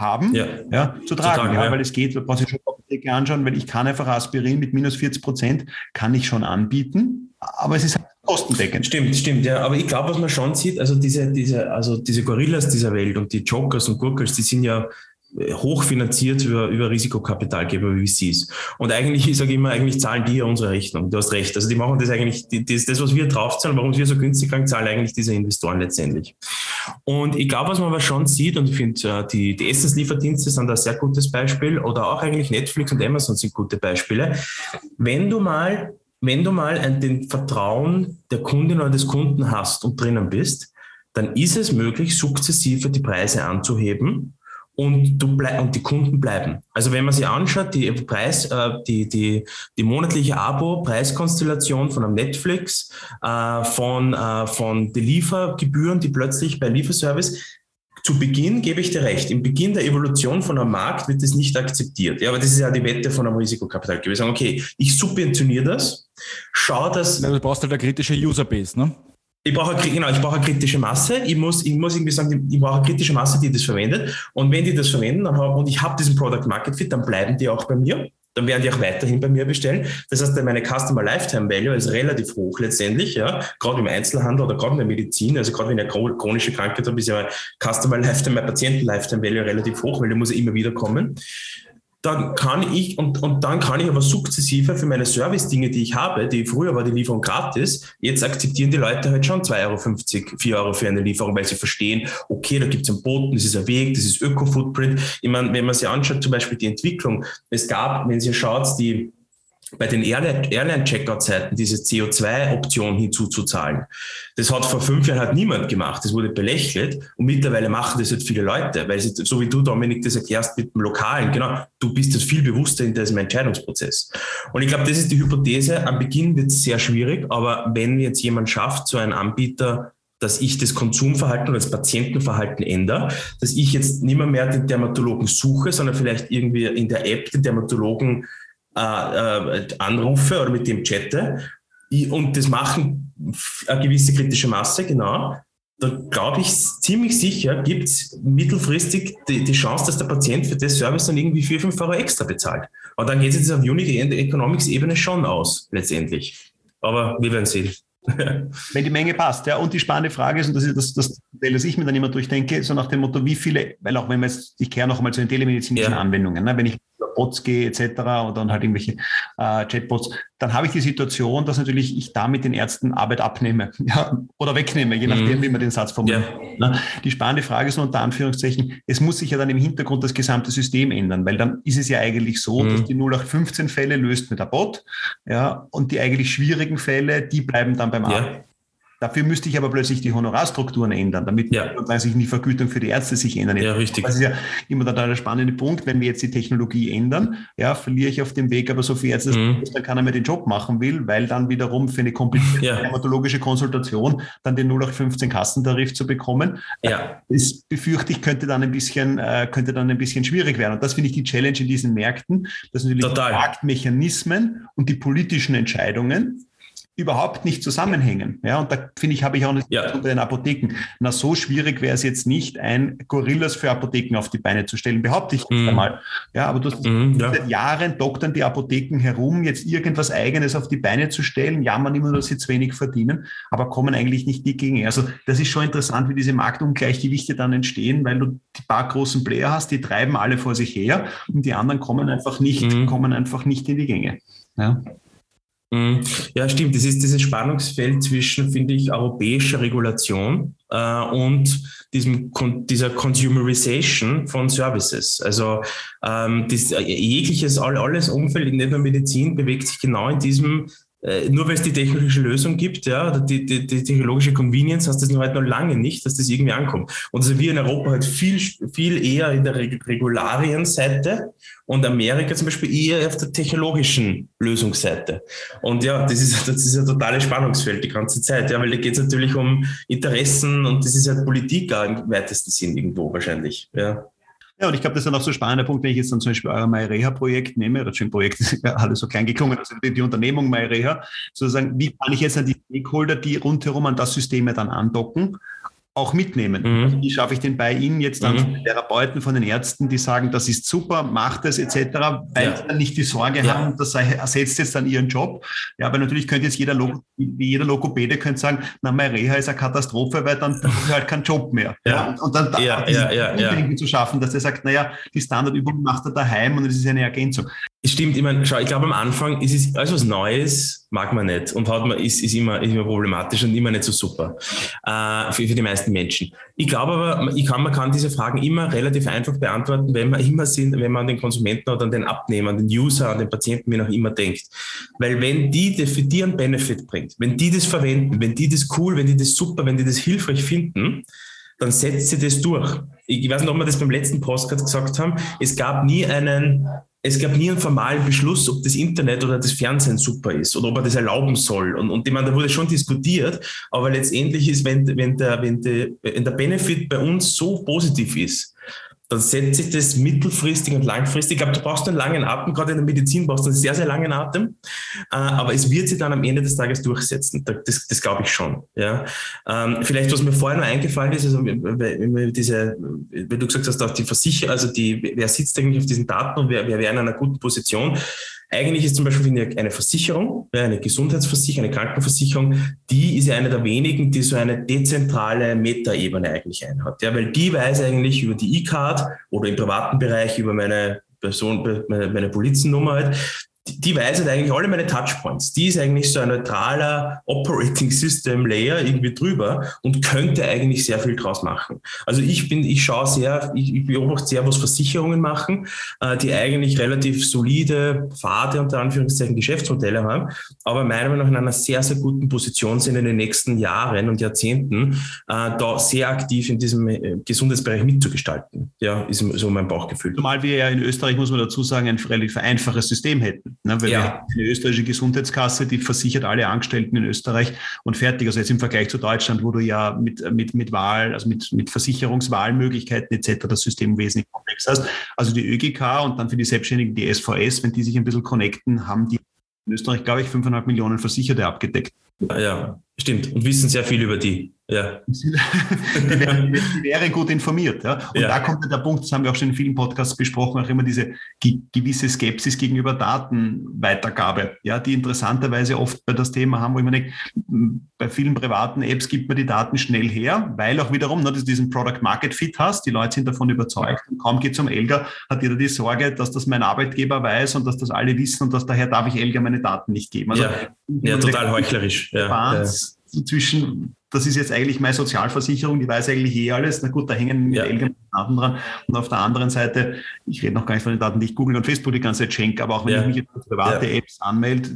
haben, ja. Ja, zu tragen. Zu tragen ja, Weil es geht, du brauchst schon Apotheke anschauen, weil ich kann einfach Aspirin mit minus 40 Prozent, kann ich schon anbieten, aber es ist halt kostendeckend. Stimmt, stimmt, ja. Aber ich glaube, was man schon sieht, also diese, diese, also diese Gorillas dieser Welt und die Jokers und Gurkels, die sind ja hochfinanziert über, über Risikokapitalgeber wie VCs. Und eigentlich, ich sage immer, eigentlich zahlen die ja unsere Rechnung. Du hast recht. Also die machen das eigentlich, die, das, das, was wir draufzahlen, warum wir so günstig krank zahlen eigentlich diese Investoren letztendlich. Und ich glaube, was man aber schon sieht, und ich finde, äh, die, die Essenslieferdienste sind da ein sehr gutes Beispiel, oder auch eigentlich Netflix und Amazon sind gute Beispiele. Wenn du mal, wenn du mal ein, den Vertrauen der Kundin oder des Kunden hast und drinnen bist, dann ist es möglich, sukzessive die Preise anzuheben und, du bleib, und die Kunden bleiben. Also wenn man sich anschaut, die Preis, äh, die, die, die monatliche Abo-Preiskonstellation von einem Netflix, äh, von, äh, von den Liefergebühren, die plötzlich bei Lieferservice zu Beginn gebe ich dir recht. Im Beginn der Evolution von einem Markt wird das nicht akzeptiert. Ja, aber das ist ja die Wette von einem Risikokapital. Wir sagen, okay, ich subventioniere das, schau das. Ja, du brauchst halt eine kritische Userbase, ne? Ich brauche, genau, ich eine kritische Masse. Ich muss, ich muss irgendwie sagen, ich brauche eine kritische Masse, die das verwendet. Und wenn die das verwenden haben, und ich habe diesen Product Market Fit, dann bleiben die auch bei mir. Dann werden die auch weiterhin bei mir bestellen. Das heißt, meine Customer Lifetime Value ist relativ hoch letztendlich, ja. Gerade im Einzelhandel oder gerade in der Medizin. Also gerade wenn ich eine chronische Krankheit habe, ist ja mein Customer Lifetime, mein Patienten Lifetime Value relativ hoch, weil der muss ja immer wieder kommen dann kann ich und, und dann kann ich aber sukzessive für meine Service-Dinge, die ich habe, die früher war die Lieferung gratis, jetzt akzeptieren die Leute halt schon 2,50 Euro, 4 Euro für eine Lieferung, weil sie verstehen, okay, da gibt es einen Boten, das ist ein Weg, das ist Öko-Footprint. Ich meine, wenn man sich anschaut, zum Beispiel die Entwicklung, es gab, wenn ihr schaut, die bei den Airline-Checkout-Seiten diese CO2-Option hinzuzuzahlen. Das hat vor fünf Jahren halt niemand gemacht. Das wurde belächelt und mittlerweile machen das halt viele Leute, weil sie, so wie du, Dominik, das erklärst mit dem Lokalen, genau, du bist das viel bewusster in diesem Entscheidungsprozess. Und ich glaube, das ist die Hypothese. Am Beginn wird es sehr schwierig, aber wenn jetzt jemand schafft, so einen Anbieter dass ich das Konsumverhalten oder das Patientenverhalten ändere, dass ich jetzt nicht mehr, mehr den Dermatologen suche, sondern vielleicht irgendwie in der App den Dermatologen äh, äh, anrufe oder mit dem chatte und das machen eine gewisse kritische Masse, genau, da glaube ich ziemlich sicher, gibt es mittelfristig die, die, Chance, dass der Patient für das Service dann irgendwie 4, 5 Euro extra bezahlt. Und dann geht es jetzt auf Unity Economics Ebene schon aus, letztendlich. Aber wir werden sehen. Wenn die Menge passt, ja. Und die spannende Frage ist, und das ist das, das das ich mir dann immer durchdenke, so nach dem Motto, wie viele, weil auch wenn wir jetzt, ich kehre noch mal zu den telemedizinischen ja. Anwendungen, ne, wenn ich Bots gehe etc. und dann halt irgendwelche äh, Chatbots, dann habe ich die Situation, dass natürlich ich damit den Ärzten Arbeit abnehme ja, oder wegnehme, je nachdem, mhm. wie man den Satz formuliert. Ja. Ne? Die spannende Frage ist nur unter Anführungszeichen, es muss sich ja dann im Hintergrund das gesamte System ändern, weil dann ist es ja eigentlich so, mhm. dass die 0815 Fälle löst mit der Bot ja, und die eigentlich schwierigen Fälle, die bleiben dann beim Arzt. Ja. Dafür müsste ich aber plötzlich die Honorarstrukturen ändern, damit ja. sich die Vergütung für die Ärzte sich ändern. Ja, richtig. Das ist ja immer der spannende Punkt. Wenn wir jetzt die Technologie ändern, ja, verliere ich auf dem Weg aber so viel Ärzte, mhm. dass keiner mehr den Job machen will, weil dann wiederum für eine komplizierte ja. dermatologische Konsultation dann den 0815 Kassentarif zu bekommen, ja. das befürchte ich, könnte dann ein bisschen, äh, könnte dann ein bisschen schwierig werden. Und das finde ich die Challenge in diesen Märkten, dass natürlich Total. die Marktmechanismen und die politischen Entscheidungen überhaupt nicht zusammenhängen. Ja, und da finde ich, habe ich auch nicht ja. unter den Apotheken. Na, so schwierig wäre es jetzt nicht, ein Gorillas für Apotheken auf die Beine zu stellen, behaupte ich mm. einmal. Ja, aber du hast mm, ja. seit Jahren doktern die Apotheken herum, jetzt irgendwas Eigenes auf die Beine zu stellen, jammern immer, dass sie zu wenig verdienen, aber kommen eigentlich nicht die gegen. Also das ist schon interessant, wie diese Marktungleichgewichte dann entstehen, weil du die paar großen Player hast, die treiben alle vor sich her und die anderen kommen einfach nicht, mm. kommen einfach nicht in die Gänge. Ja. Mhm. Ja, stimmt. Das ist dieses Spannungsfeld zwischen, finde ich, europäischer Regulation äh, und diesem, dieser Consumerization von Services. Also ähm, das, äh, jegliches, alles Umfeld, nicht nur Medizin, bewegt sich genau in diesem nur weil es die technologische Lösung gibt, ja, die, die, die technologische Convenience, heißt das noch halt noch lange nicht, dass das irgendwie ankommt. Und also wir in Europa halt viel, viel eher in der Regularienseite und Amerika zum Beispiel eher auf der technologischen Lösungsseite. Und ja, das ist, das ist ein totales Spannungsfeld die ganze Zeit, ja, weil da geht es natürlich um Interessen und das ist halt Politik im weitesten Sinn irgendwo wahrscheinlich, ja. Ja, und ich glaube, das ist dann auch so ein spannender Punkt, wenn ich jetzt dann zum Beispiel euer MyReha-Projekt nehme, das Projekt ist ja alles so klein geklungen, also die, die Unternehmung MyReha, sozusagen, wie kann ich jetzt an die Stakeholder, die rundherum an das System dann andocken auch mitnehmen. Mhm. Also wie schaffe ich denn bei Ihnen jetzt dann mhm. Therapeuten von den Ärzten, die sagen, das ist super, macht es etc., weil ja. sie dann nicht die Sorge ja. haben, das ersetzt jetzt dann Ihren Job. Ja, weil natürlich könnte jetzt jeder, Log wie jeder Logopäde könnte sagen, na, meine Reha ist eine Katastrophe, weil dann habe ich halt keinen Job mehr. Ja. ja. Und, und, dann ja, ja, ja. zu schaffen, dass er sagt, naja, die Standardübung macht er daheim und es ist eine Ergänzung. Es stimmt, ich meine, schau, ich glaube am Anfang ist es alles was Neues, mag man nicht und hat man, ist, ist, immer, ist immer problematisch und immer nicht so super äh, für, für die meisten Menschen. Ich glaube aber, ich kann, man kann diese Fragen immer relativ einfach beantworten, wenn man immer sind, wenn man an den Konsumenten oder an den Abnehmer, an den User, an den Patienten, wie noch immer denkt. Weil wenn die das für die einen Benefit bringt, wenn die das verwenden, wenn die das cool, wenn die das super, wenn die das hilfreich finden, dann setzt sie das durch. Ich weiß nicht, ob wir das beim letzten Postcard gesagt haben. Es gab nie einen es gab nie einen formalen Beschluss, ob das Internet oder das Fernsehen super ist oder ob er das erlauben soll. Und, und ich meine, da wurde schon diskutiert, aber letztendlich ist, wenn, wenn, der, wenn, der, wenn der Benefit bei uns so positiv ist, dann setzt sich das mittelfristig und langfristig. Ich glaube, du brauchst einen langen Atem, gerade in der Medizin brauchst du einen sehr, sehr langen Atem, äh, aber es wird sich dann am Ende des Tages durchsetzen. Das, das glaube ich schon. Ja. Ähm, vielleicht, was mir vorher noch eingefallen ist, also wenn diese, wenn du gesagt hast, auch die Versicherer, also die, wer sitzt eigentlich auf diesen Daten und wer, wer wäre in einer guten Position, eigentlich ist zum Beispiel eine Versicherung, eine Gesundheitsversicherung, eine Krankenversicherung, die ist ja eine der wenigen, die so eine dezentrale Metaebene eigentlich einhat. Ja, weil die weiß eigentlich über die E-Card oder im privaten Bereich über meine Person, meine, meine Polizennummer halt, die, weiß halt eigentlich alle meine Touchpoints. Die ist eigentlich so ein neutraler Operating System Layer irgendwie drüber und könnte eigentlich sehr viel draus machen. Also ich bin, ich schaue sehr, ich, ich beobachte sehr, was Versicherungen machen, äh, die eigentlich relativ solide, fade unter Anführungszeichen Geschäftsmodelle haben, aber meiner Meinung nach in einer sehr, sehr guten Position sind in den nächsten Jahren und Jahrzehnten, äh, da sehr aktiv in diesem äh, Gesundheitsbereich mitzugestalten. Ja, ist so mein Bauchgefühl. Zumal wir ja in Österreich, muss man dazu sagen, ein relativ einfaches System hätten. Ne, weil ja. eine österreichische Gesundheitskasse, die versichert alle Angestellten in Österreich und fertig. Also jetzt im Vergleich zu Deutschland, wo du ja mit, mit, mit Wahl, also mit, mit Versicherungswahlmöglichkeiten etc. das System wesentlich komplex hast. Also die ÖGK und dann für die Selbstständigen die SVS, wenn die sich ein bisschen connecten, haben die in Österreich, glaube ich, 5,5 Millionen Versicherte abgedeckt. Ja, stimmt. Und wissen sehr viel über die. Ja. die, wären gut informiert. Ja? Und ja. da kommt der Punkt, das haben wir auch schon in vielen Podcasts besprochen, auch immer diese gewisse Skepsis gegenüber Datenweitergabe, ja, die interessanterweise oft bei das Thema haben, wo ich mir denke, bei vielen privaten Apps gibt man die Daten schnell her, weil auch wiederum, ne, dass du diesen Product Market Fit hast, die Leute sind davon überzeugt. Und kaum geht zum Elga, hat jeder die Sorge, dass das mein Arbeitgeber weiß und dass das alle wissen und dass daher darf ich Elga meine Daten nicht geben. Also, ja, ja total heuchlerisch. Ja, ja. zwischen das ist jetzt eigentlich meine Sozialversicherung, die weiß eigentlich eh alles. Na gut, da hängen ja. Eltern Daten dran. Und auf der anderen Seite, ich rede noch gar nicht von den Daten, die ich Google und Facebook die ganze Zeit schenke, aber auch wenn ja. ich mich jetzt private ja. Apps anmelde,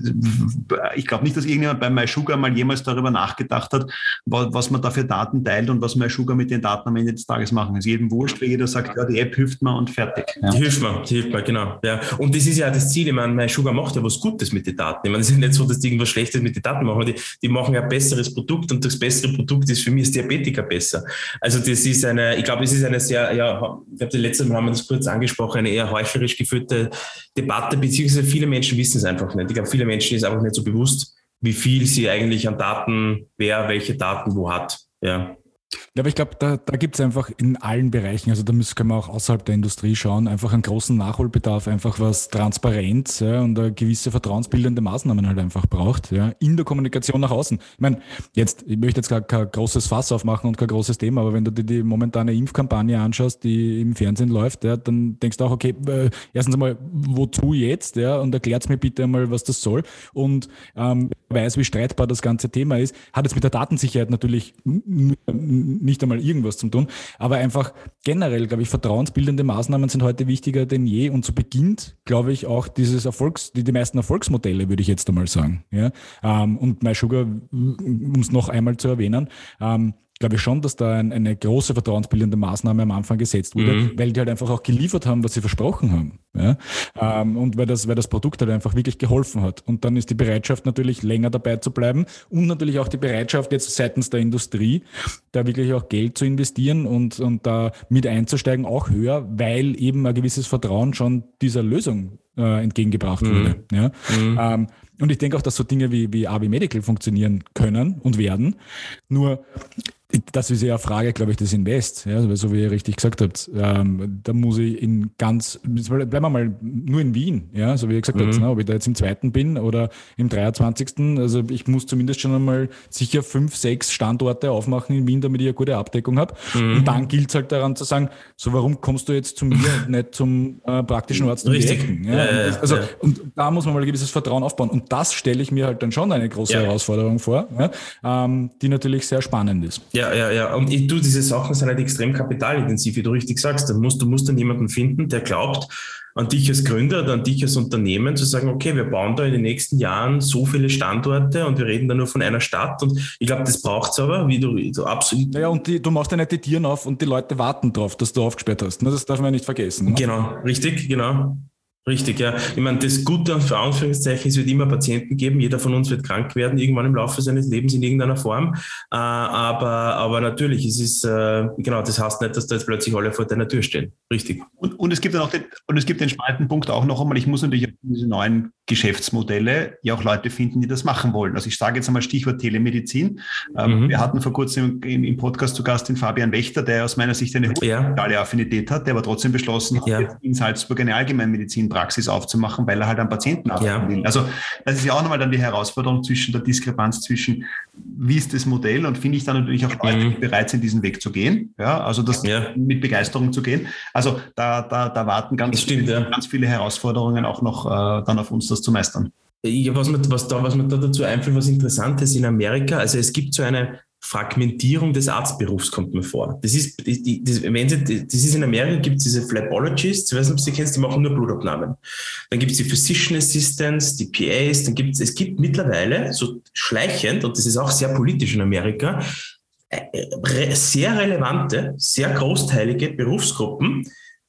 ich glaube nicht, dass irgendjemand bei MySugar mal jemals darüber nachgedacht hat, was man da für Daten teilt und was MySugar mit den Daten am Ende des Tages machen. Ist jedem wurscht, weil jeder sagt, ja, die App hilft mir und fertig. Ja. Die hilft mir, die hilft mir, genau. Ja. Und das ist ja das Ziel. Ich meine, MySugar macht ja was Gutes mit den Daten. Ich meine, es ist ja nicht so, dass die irgendwas Schlechtes mit den Daten machen, die, die machen ja ein besseres Produkt und das bessere Produkt ist für mich als Diabetiker besser. Also das ist eine, ich glaube, es ist eine sehr, ja, ich glaube, das letzte Mal haben wir das kurz angesprochen, eine eher heuchlerisch geführte Debatte, beziehungsweise viele Menschen wissen es einfach nicht. Ich glaube, viele Menschen ist einfach nicht so bewusst, wie viel sie eigentlich an Daten, wer welche Daten wo hat. Ja. Ja, aber ich glaube, da, da gibt es einfach in allen Bereichen, also da müssen, können wir auch außerhalb der Industrie schauen, einfach einen großen Nachholbedarf, einfach was Transparenz ja, und gewisse vertrauensbildende Maßnahmen halt einfach braucht, ja, in der Kommunikation nach außen. Ich meine, jetzt, ich möchte jetzt gar kein großes Fass aufmachen und kein großes Thema, aber wenn du dir die momentane Impfkampagne anschaust, die im Fernsehen läuft, ja, dann denkst du auch, okay, äh, erstens einmal, wozu jetzt, ja, und erklärt mir bitte einmal, was das soll. Und ähm, weiß, wie streitbar das ganze Thema ist, hat jetzt mit der Datensicherheit natürlich nicht einmal irgendwas zu tun, aber einfach generell, glaube ich, vertrauensbildende Maßnahmen sind heute wichtiger denn je und so beginnt, glaube ich, auch dieses Erfolgs, die, die meisten Erfolgsmodelle, würde ich jetzt einmal sagen. Ja? Ähm, und MySugar, um es noch einmal zu erwähnen, ähm, glaube ich schon, dass da ein, eine große vertrauensbildende Maßnahme am Anfang gesetzt wurde, mhm. weil die halt einfach auch geliefert haben, was sie versprochen haben. Ja? Ähm, und weil das, weil das Produkt halt einfach wirklich geholfen hat. Und dann ist die Bereitschaft natürlich länger dabei zu bleiben und natürlich auch die Bereitschaft jetzt seitens der Industrie, da wirklich auch Geld zu investieren und, und da mit einzusteigen, auch höher, weil eben ein gewisses Vertrauen schon dieser Lösung äh, entgegengebracht mhm. wurde. Ja? Mhm. Ähm, und ich denke auch, dass so Dinge wie, wie AW Medical funktionieren können und werden. Nur das ist ja eine Frage, glaube ich, des Invest. Ja, so wie ihr richtig gesagt habt. Ähm, da muss ich in ganz, bleiben wir mal nur in Wien, ja, so wie ihr gesagt mhm. habt, ne, ob ich da jetzt im zweiten bin oder im 23. Also ich muss zumindest schon einmal sicher fünf, sechs Standorte aufmachen in Wien, damit ich eine gute Abdeckung habe. Mhm. Und dann gilt es halt daran zu sagen, so warum kommst du jetzt zu mir und nicht zum äh, praktischen Arzt? Richtig. Ja, ja, und also, und da muss man mal ein gewisses Vertrauen aufbauen. Und das stelle ich mir halt dann schon eine große Herausforderung vor, ähm, die natürlich sehr spannend ist. Ja, ja, ja. Und ich, du, diese Sachen sind halt extrem kapitalintensiv, wie du richtig sagst. Dann musst, du musst dann jemanden finden, der glaubt, an dich als Gründer oder an dich als Unternehmen zu sagen, okay, wir bauen da in den nächsten Jahren so viele Standorte und wir reden da nur von einer Stadt. Und ich glaube, das braucht es aber, wie du so absolut. Naja, und die, du machst ja nicht die Tieren auf und die Leute warten drauf, dass du aufgesperrt hast. Das darf man ja nicht vergessen. Ne? Genau, richtig, genau. Richtig, ja. Ich meine, das Gute für Anführungszeichen, es wird immer Patienten geben. Jeder von uns wird krank werden, irgendwann im Laufe seines Lebens in irgendeiner Form. Äh, aber, aber natürlich, es ist, äh, genau, das heißt nicht, dass da jetzt plötzlich alle vor deiner Tür stehen. Richtig. Und, und es gibt dann auch den, und es gibt den spannenden Punkt auch noch einmal, ich muss natürlich diese neuen Geschäftsmodelle ja auch Leute finden, die das machen wollen. Also ich sage jetzt einmal Stichwort Telemedizin. Ähm, mhm. Wir hatten vor kurzem im, im, Podcast zu Gast den Fabian Wächter, der aus meiner Sicht eine ja. Affinität hat, der aber trotzdem beschlossen hat, ja. in Salzburg eine Allgemeinmedizin Praxis aufzumachen, weil er halt an Patienten arbeiten will. Also das ist ja auch nochmal dann die Herausforderung zwischen der Diskrepanz zwischen, wie ist das Modell und finde ich dann natürlich auch Leute, die mhm. bereit sind, diesen Weg zu gehen. Ja, also das mit Begeisterung zu gehen. Also da, da, da warten ganz, stimmt, viele, ganz viele Herausforderungen auch noch äh, dann auf uns, das zu meistern. Ja, was, mir, was, da, was mir da dazu einfällt, was Interessantes in Amerika, also es gibt so eine Fragmentierung des Arztberufs kommt mir vor. Das ist, die, das, wenn Sie, das ist in Amerika gibt es diese Flapologists, ich weiß nicht, ob Sie kennst, die machen nur Blutabnahmen. Dann gibt es die Physician Assistants, die PAs, dann gibt es, es gibt mittlerweile so schleichend, und das ist auch sehr politisch in Amerika, äh, sehr relevante, sehr großteilige Berufsgruppen,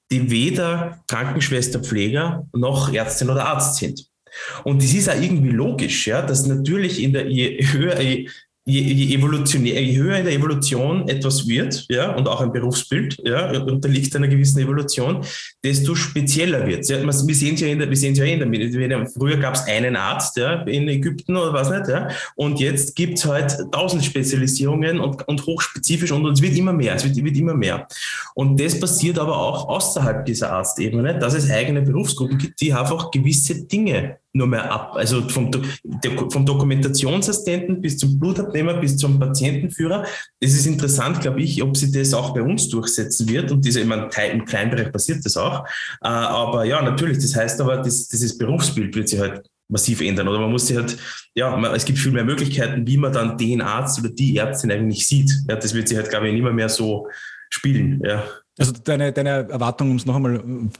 die weder Krankenschwester, Pfleger noch Ärztin oder Arzt sind. Und das ist auch irgendwie logisch, ja, dass natürlich in der, je höher, je, je, evolutionär, je höher in der Evolution etwas wird, ja, und auch ein Berufsbild, ja, unterliegt einer gewissen Evolution, desto spezieller wird es. Ja, wir sehen es ja in der, wir ja in der. Früher gab es einen Arzt, ja, in Ägypten oder was nicht, ja, und jetzt gibt es halt tausend Spezialisierungen und, und hochspezifisch und, und es wird immer mehr, es wird, wird immer mehr. Und das passiert aber auch außerhalb dieser Arztebene, dass es eigene Berufsgruppen gibt, die einfach gewisse Dinge nur mehr ab. Also vom, vom Dokumentationsassistenten bis zum Blutabnehmer bis zum Patientenführer. Es ist interessant, glaube ich, ob sie das auch bei uns durchsetzen wird. Und diese, ich meine, im Kleinbereich passiert das auch. Äh, aber ja, natürlich, das heißt aber, das, dieses Berufsbild wird sich halt massiv ändern. Oder man muss sich halt, ja, es gibt viel mehr Möglichkeiten, wie man dann den Arzt oder die Ärztin eigentlich sieht. Ja, das wird sich halt, glaube ich, nicht mehr, mehr so spielen. Ja. Also deine, deine Erwartung, um es noch einmal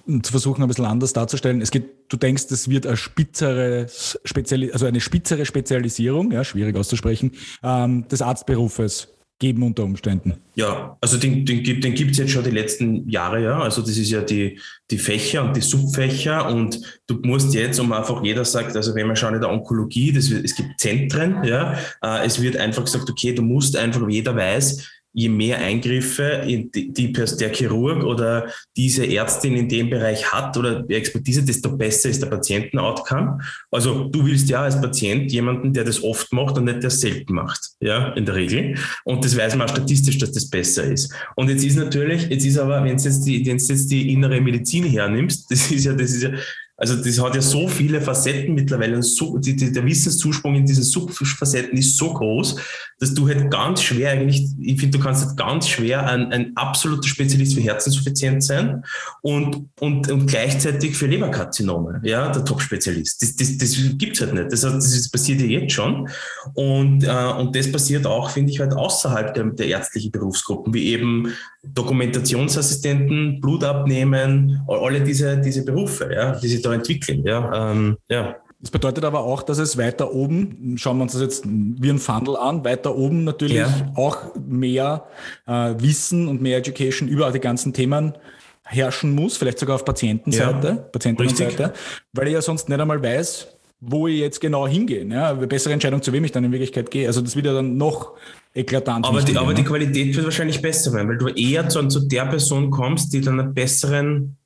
äh, zu versuchen, ein bisschen anders darzustellen, es geht, du denkst, es wird eine spitzere, Speziali also eine spitzere Spezialisierung, ja, schwierig auszusprechen, ähm, des Arztberufes geben unter Umständen. Ja, also den, den, den gibt es jetzt schon die letzten Jahre, ja. Also das ist ja die, die Fächer und die Subfächer und du musst jetzt, um einfach jeder sagt, also wenn wir schauen in der Onkologie, das, es gibt Zentren, ja, äh, es wird einfach gesagt, okay, du musst einfach, jeder weiß, je mehr Eingriffe die, die, der Chirurg oder diese Ärztin in dem Bereich hat oder Expertise, desto besser ist der Patienten-Outcome. Also du willst ja als Patient jemanden, der das oft macht und nicht der selten macht, ja, in der Regel. Und das weiß man auch statistisch, dass das besser ist. Und jetzt ist natürlich, jetzt ist aber, wenn du jetzt die, jetzt die innere Medizin hernimmst, das ist ja, das ist ja, also das hat ja so viele Facetten mittlerweile so, die, die, der Wissenszusprung in diesen Subfacetten ist so groß, dass du halt ganz schwer eigentlich, ich finde, du kannst halt ganz schwer ein, ein absoluter Spezialist für Herzinsuffizienz sein und, und, und gleichzeitig für Leberkarzinome, ja, der Top-Spezialist. Das, das, das gibt's halt nicht. Das, das passiert ja jetzt schon. Und, äh, und das passiert auch, finde ich, halt außerhalb der, der ärztlichen Berufsgruppen, wie eben Dokumentationsassistenten, Blut abnehmen, alle diese, diese Berufe, ja, die sich da entwickeln. Ja, ähm, ja. Das bedeutet aber auch, dass es weiter oben, schauen wir uns das jetzt wie ein Funnel an, weiter oben natürlich ja. auch mehr äh, Wissen und mehr Education über die ganzen Themen herrschen muss, vielleicht sogar auf Patientenseite, ja. Patientinnenseite, weil ich ja sonst nicht einmal weiß, wo ich jetzt genau hingehe. Ja, bessere Entscheidung, zu wem ich dann in Wirklichkeit gehe. Also das wird ja dann noch eklatant. Aber, die, aber die Qualität wird wahrscheinlich besser werden, weil du eher zu, zu der Person kommst, die dann einen besseren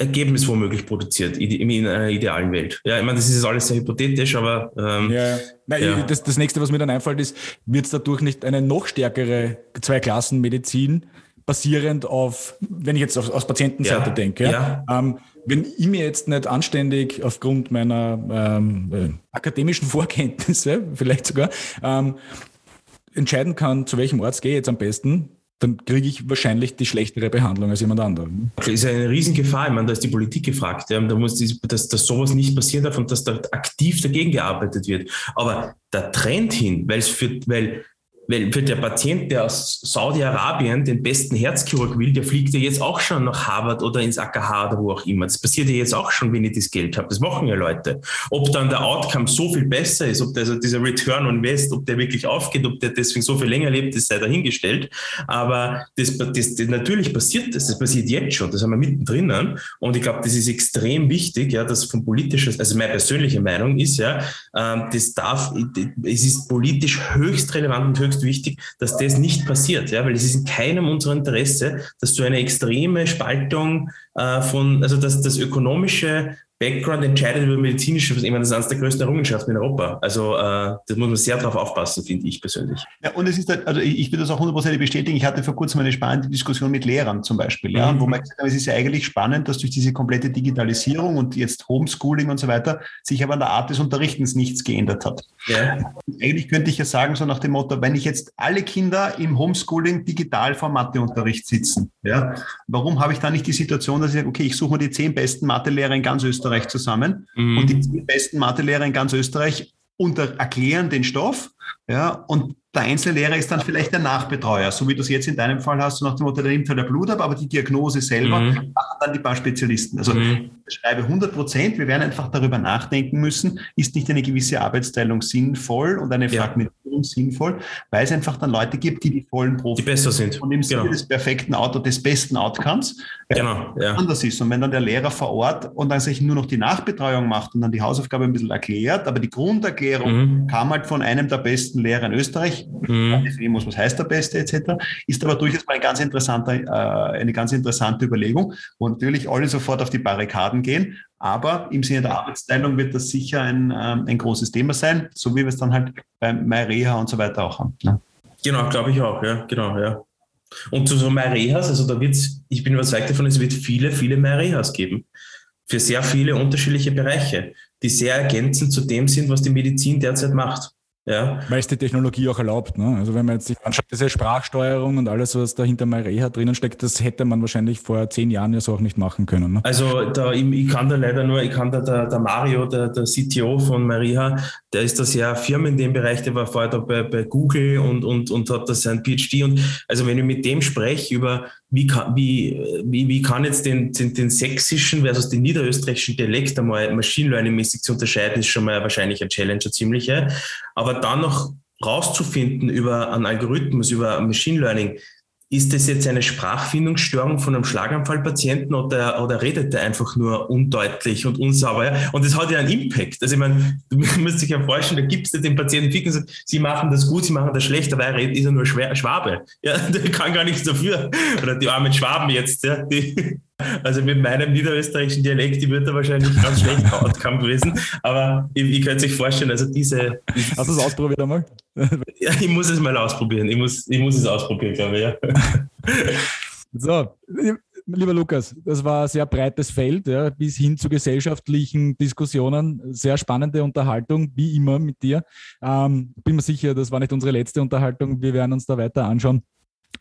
Ergebnis womöglich produziert in einer idealen Welt. Ja, ich meine, das ist jetzt alles sehr hypothetisch, aber ähm, ja. Nein, ja. Das, das nächste, was mir dann einfällt, ist, wird es dadurch nicht eine noch stärkere Zweiklassenmedizin basierend auf, wenn ich jetzt auf, aus Patientenseite ja. denke, ja. Ähm, wenn ich mir jetzt nicht anständig aufgrund meiner ähm, äh, akademischen Vorkenntnisse, vielleicht sogar, ähm, entscheiden kann, zu welchem Ort gehe ich jetzt am besten, dann kriege ich wahrscheinlich die schlechtere Behandlung als jemand anderem. Das ist eine Riesengefahr. Ich meine, da ist die Politik gefragt. Ja. Da muss die, dass, dass sowas nicht passieren darf und dass da aktiv dagegen gearbeitet wird. Aber der Trend hin, weil es für, weil weil für der Patient, der aus Saudi-Arabien den besten Herzchirurg will, der fliegt ja jetzt auch schon nach Harvard oder ins AKH oder wo auch immer. Das passiert ja jetzt auch schon, wenn ich das Geld habe. Das machen ja Leute. Ob dann der Outcome so viel besser ist, ob also dieser Return on Invest, ob der wirklich aufgeht, ob der deswegen so viel länger lebt, das sei dahingestellt. Aber das, das, das natürlich passiert das. Das passiert jetzt schon. Das haben wir mittendrin. Und ich glaube, das ist extrem wichtig, ja, dass von politischer, also meine persönliche Meinung ist ja, ähm, das darf, es ist politisch höchst relevant und höchst wichtig, dass das nicht passiert, ja, weil es ist in keinem unserer Interesse, dass du eine extreme Spaltung äh, von, also dass das ökonomische Background entscheidet über medizinische, ich meine, das ist eines der größten Errungenschaften in Europa. Also äh, das muss man sehr darauf aufpassen, finde ich persönlich. Ja, und es ist, halt, also ich, würde das auch hundertprozentig bestätigen. Ich hatte vor kurzem eine spannende Diskussion mit Lehrern zum Beispiel, ja, mhm. wo man gesagt hat, es ist ja eigentlich spannend, dass durch diese komplette Digitalisierung und jetzt Homeschooling und so weiter sich aber an der Art des Unterrichtens nichts geändert hat. Ja. Eigentlich könnte ich ja sagen, so nach dem Motto, wenn ich jetzt alle Kinder im Homeschooling digital vor Matheunterricht sitzen, ja, warum habe ich dann nicht die Situation, dass ich sage, okay, ich suche mir die zehn besten Mathelehrer in ganz Österreich Österreich zusammen mhm. und die zehn besten Mathelehrer in ganz Österreich unter erklären den Stoff. Ja, und der Einzellehrer ist dann vielleicht der Nachbetreuer, so wie du es jetzt in deinem Fall hast, so nach dem Motto, der nimmt halt der Blut ab, aber die Diagnose selber mhm. machen dann die paar Spezialisten. Also mhm. Schreibe 100 Prozent, wir werden einfach darüber nachdenken müssen, ist nicht eine gewisse Arbeitsteilung sinnvoll und eine ja. Fragmentierung sinnvoll, weil es einfach dann Leute gibt, die die vollen Profis die besser sind. und im Sinne genau. des perfekten Auto, des besten Outcomes genau, ja. anders ist. Und wenn dann der Lehrer vor Ort und dann sich nur noch die Nachbetreuung macht und dann die Hausaufgabe ein bisschen erklärt, aber die Grunderklärung mhm. kam halt von einem der besten Lehrer in Österreich, mhm. muss, was heißt der Beste etc., ist aber durchaus mal ein ganz interessanter, äh, eine ganz interessante Überlegung, wo natürlich alle sofort auf die Barrikaden gehen, aber im Sinne der Arbeitsteilung wird das sicher ein, ähm, ein großes Thema sein, so wie wir es dann halt bei MyReha und so weiter auch haben. Ne? Genau, glaube ich auch, ja, genau, ja. Und zu so MyRehas, also da wird es, ich bin überzeugt davon, es wird viele, viele MyRehas geben. Für sehr viele unterschiedliche Bereiche, die sehr ergänzend zu dem sind, was die Medizin derzeit macht. Ja. Weil es die Technologie auch erlaubt. Ne? Also wenn man jetzt sich anschaut, diese Sprachsteuerung und alles, was da hinter MyReha drinnen steckt, das hätte man wahrscheinlich vor zehn Jahren ja so auch nicht machen können. Ne? Also da, ich, kann da leider nur, ich kann da der, der Mario, der, der CTO von MyReha, der ist da sehr firm in dem Bereich, der war vorher da bei, bei Google und, und, und hat da sein PhD. Und also wenn ich mit dem spreche über wie kann, wie, wie, wie kann jetzt den, den, den sächsischen versus den niederösterreichischen Dialekt einmal Machine Learning-mäßig zu unterscheiden, ist schon mal wahrscheinlich ein Challenge, eine ziemliche. Aber dann noch rauszufinden über einen Algorithmus, über Machine Learning, ist das jetzt eine Sprachfindungsstörung von einem Schlaganfallpatienten oder, oder redet er einfach nur undeutlich und unsauber? Und das hat ja einen Impact. Also ich meine, du musst dich ja vorstellen, da gibst du den Patienten Fick und sagst, sie machen das gut, sie machen das schlecht, aber er redet, ist ja nur Schwabe. Ja, der kann gar nichts dafür. Oder die armen Schwaben jetzt, ja, die, also mit meinem niederösterreichischen Dialekt, die wird da wahrscheinlich ganz schlecht Outcome gewesen. Aber ich, ich könnte sich vorstellen, also diese. Hast du es ausprobiert einmal? ja, ich muss es mal ausprobieren. Ich muss, ich muss es ausprobieren, glaube ich, ja. So, lieber Lukas, das war ein sehr breites Feld, ja, bis hin zu gesellschaftlichen Diskussionen. Sehr spannende Unterhaltung, wie immer mit dir. Ähm, bin mir sicher, das war nicht unsere letzte Unterhaltung. Wir werden uns da weiter anschauen.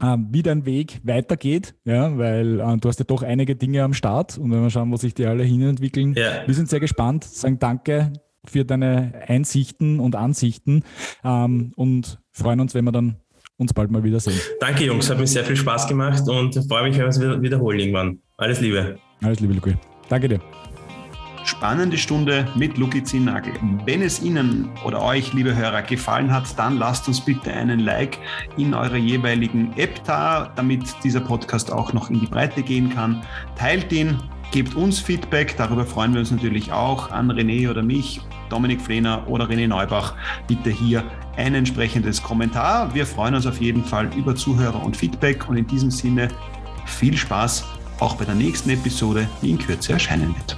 Ähm, wie dein Weg weitergeht, ja, weil äh, du hast ja doch einige Dinge am Start und wenn wir schauen, wo sich die alle hinentwickeln. Ja. Wir sind sehr gespannt, sagen danke für deine Einsichten und Ansichten ähm, und freuen uns, wenn wir dann uns bald mal wiedersehen. Danke Jungs, hat mir sehr viel Spaß gemacht und freue mich, wenn wir es wiederholen irgendwann. Alles Liebe. Alles Liebe, Luki. Danke dir. Spannende Stunde mit Luki Zinnagel. Wenn es Ihnen oder euch, liebe Hörer, gefallen hat, dann lasst uns bitte einen Like in eurer jeweiligen App da, damit dieser Podcast auch noch in die Breite gehen kann. Teilt ihn, gebt uns Feedback, darüber freuen wir uns natürlich auch an René oder mich, Dominik Flehner oder René Neubach. Bitte hier ein entsprechendes Kommentar. Wir freuen uns auf jeden Fall über Zuhörer und Feedback und in diesem Sinne viel Spaß auch bei der nächsten Episode, die in Kürze erscheinen wird.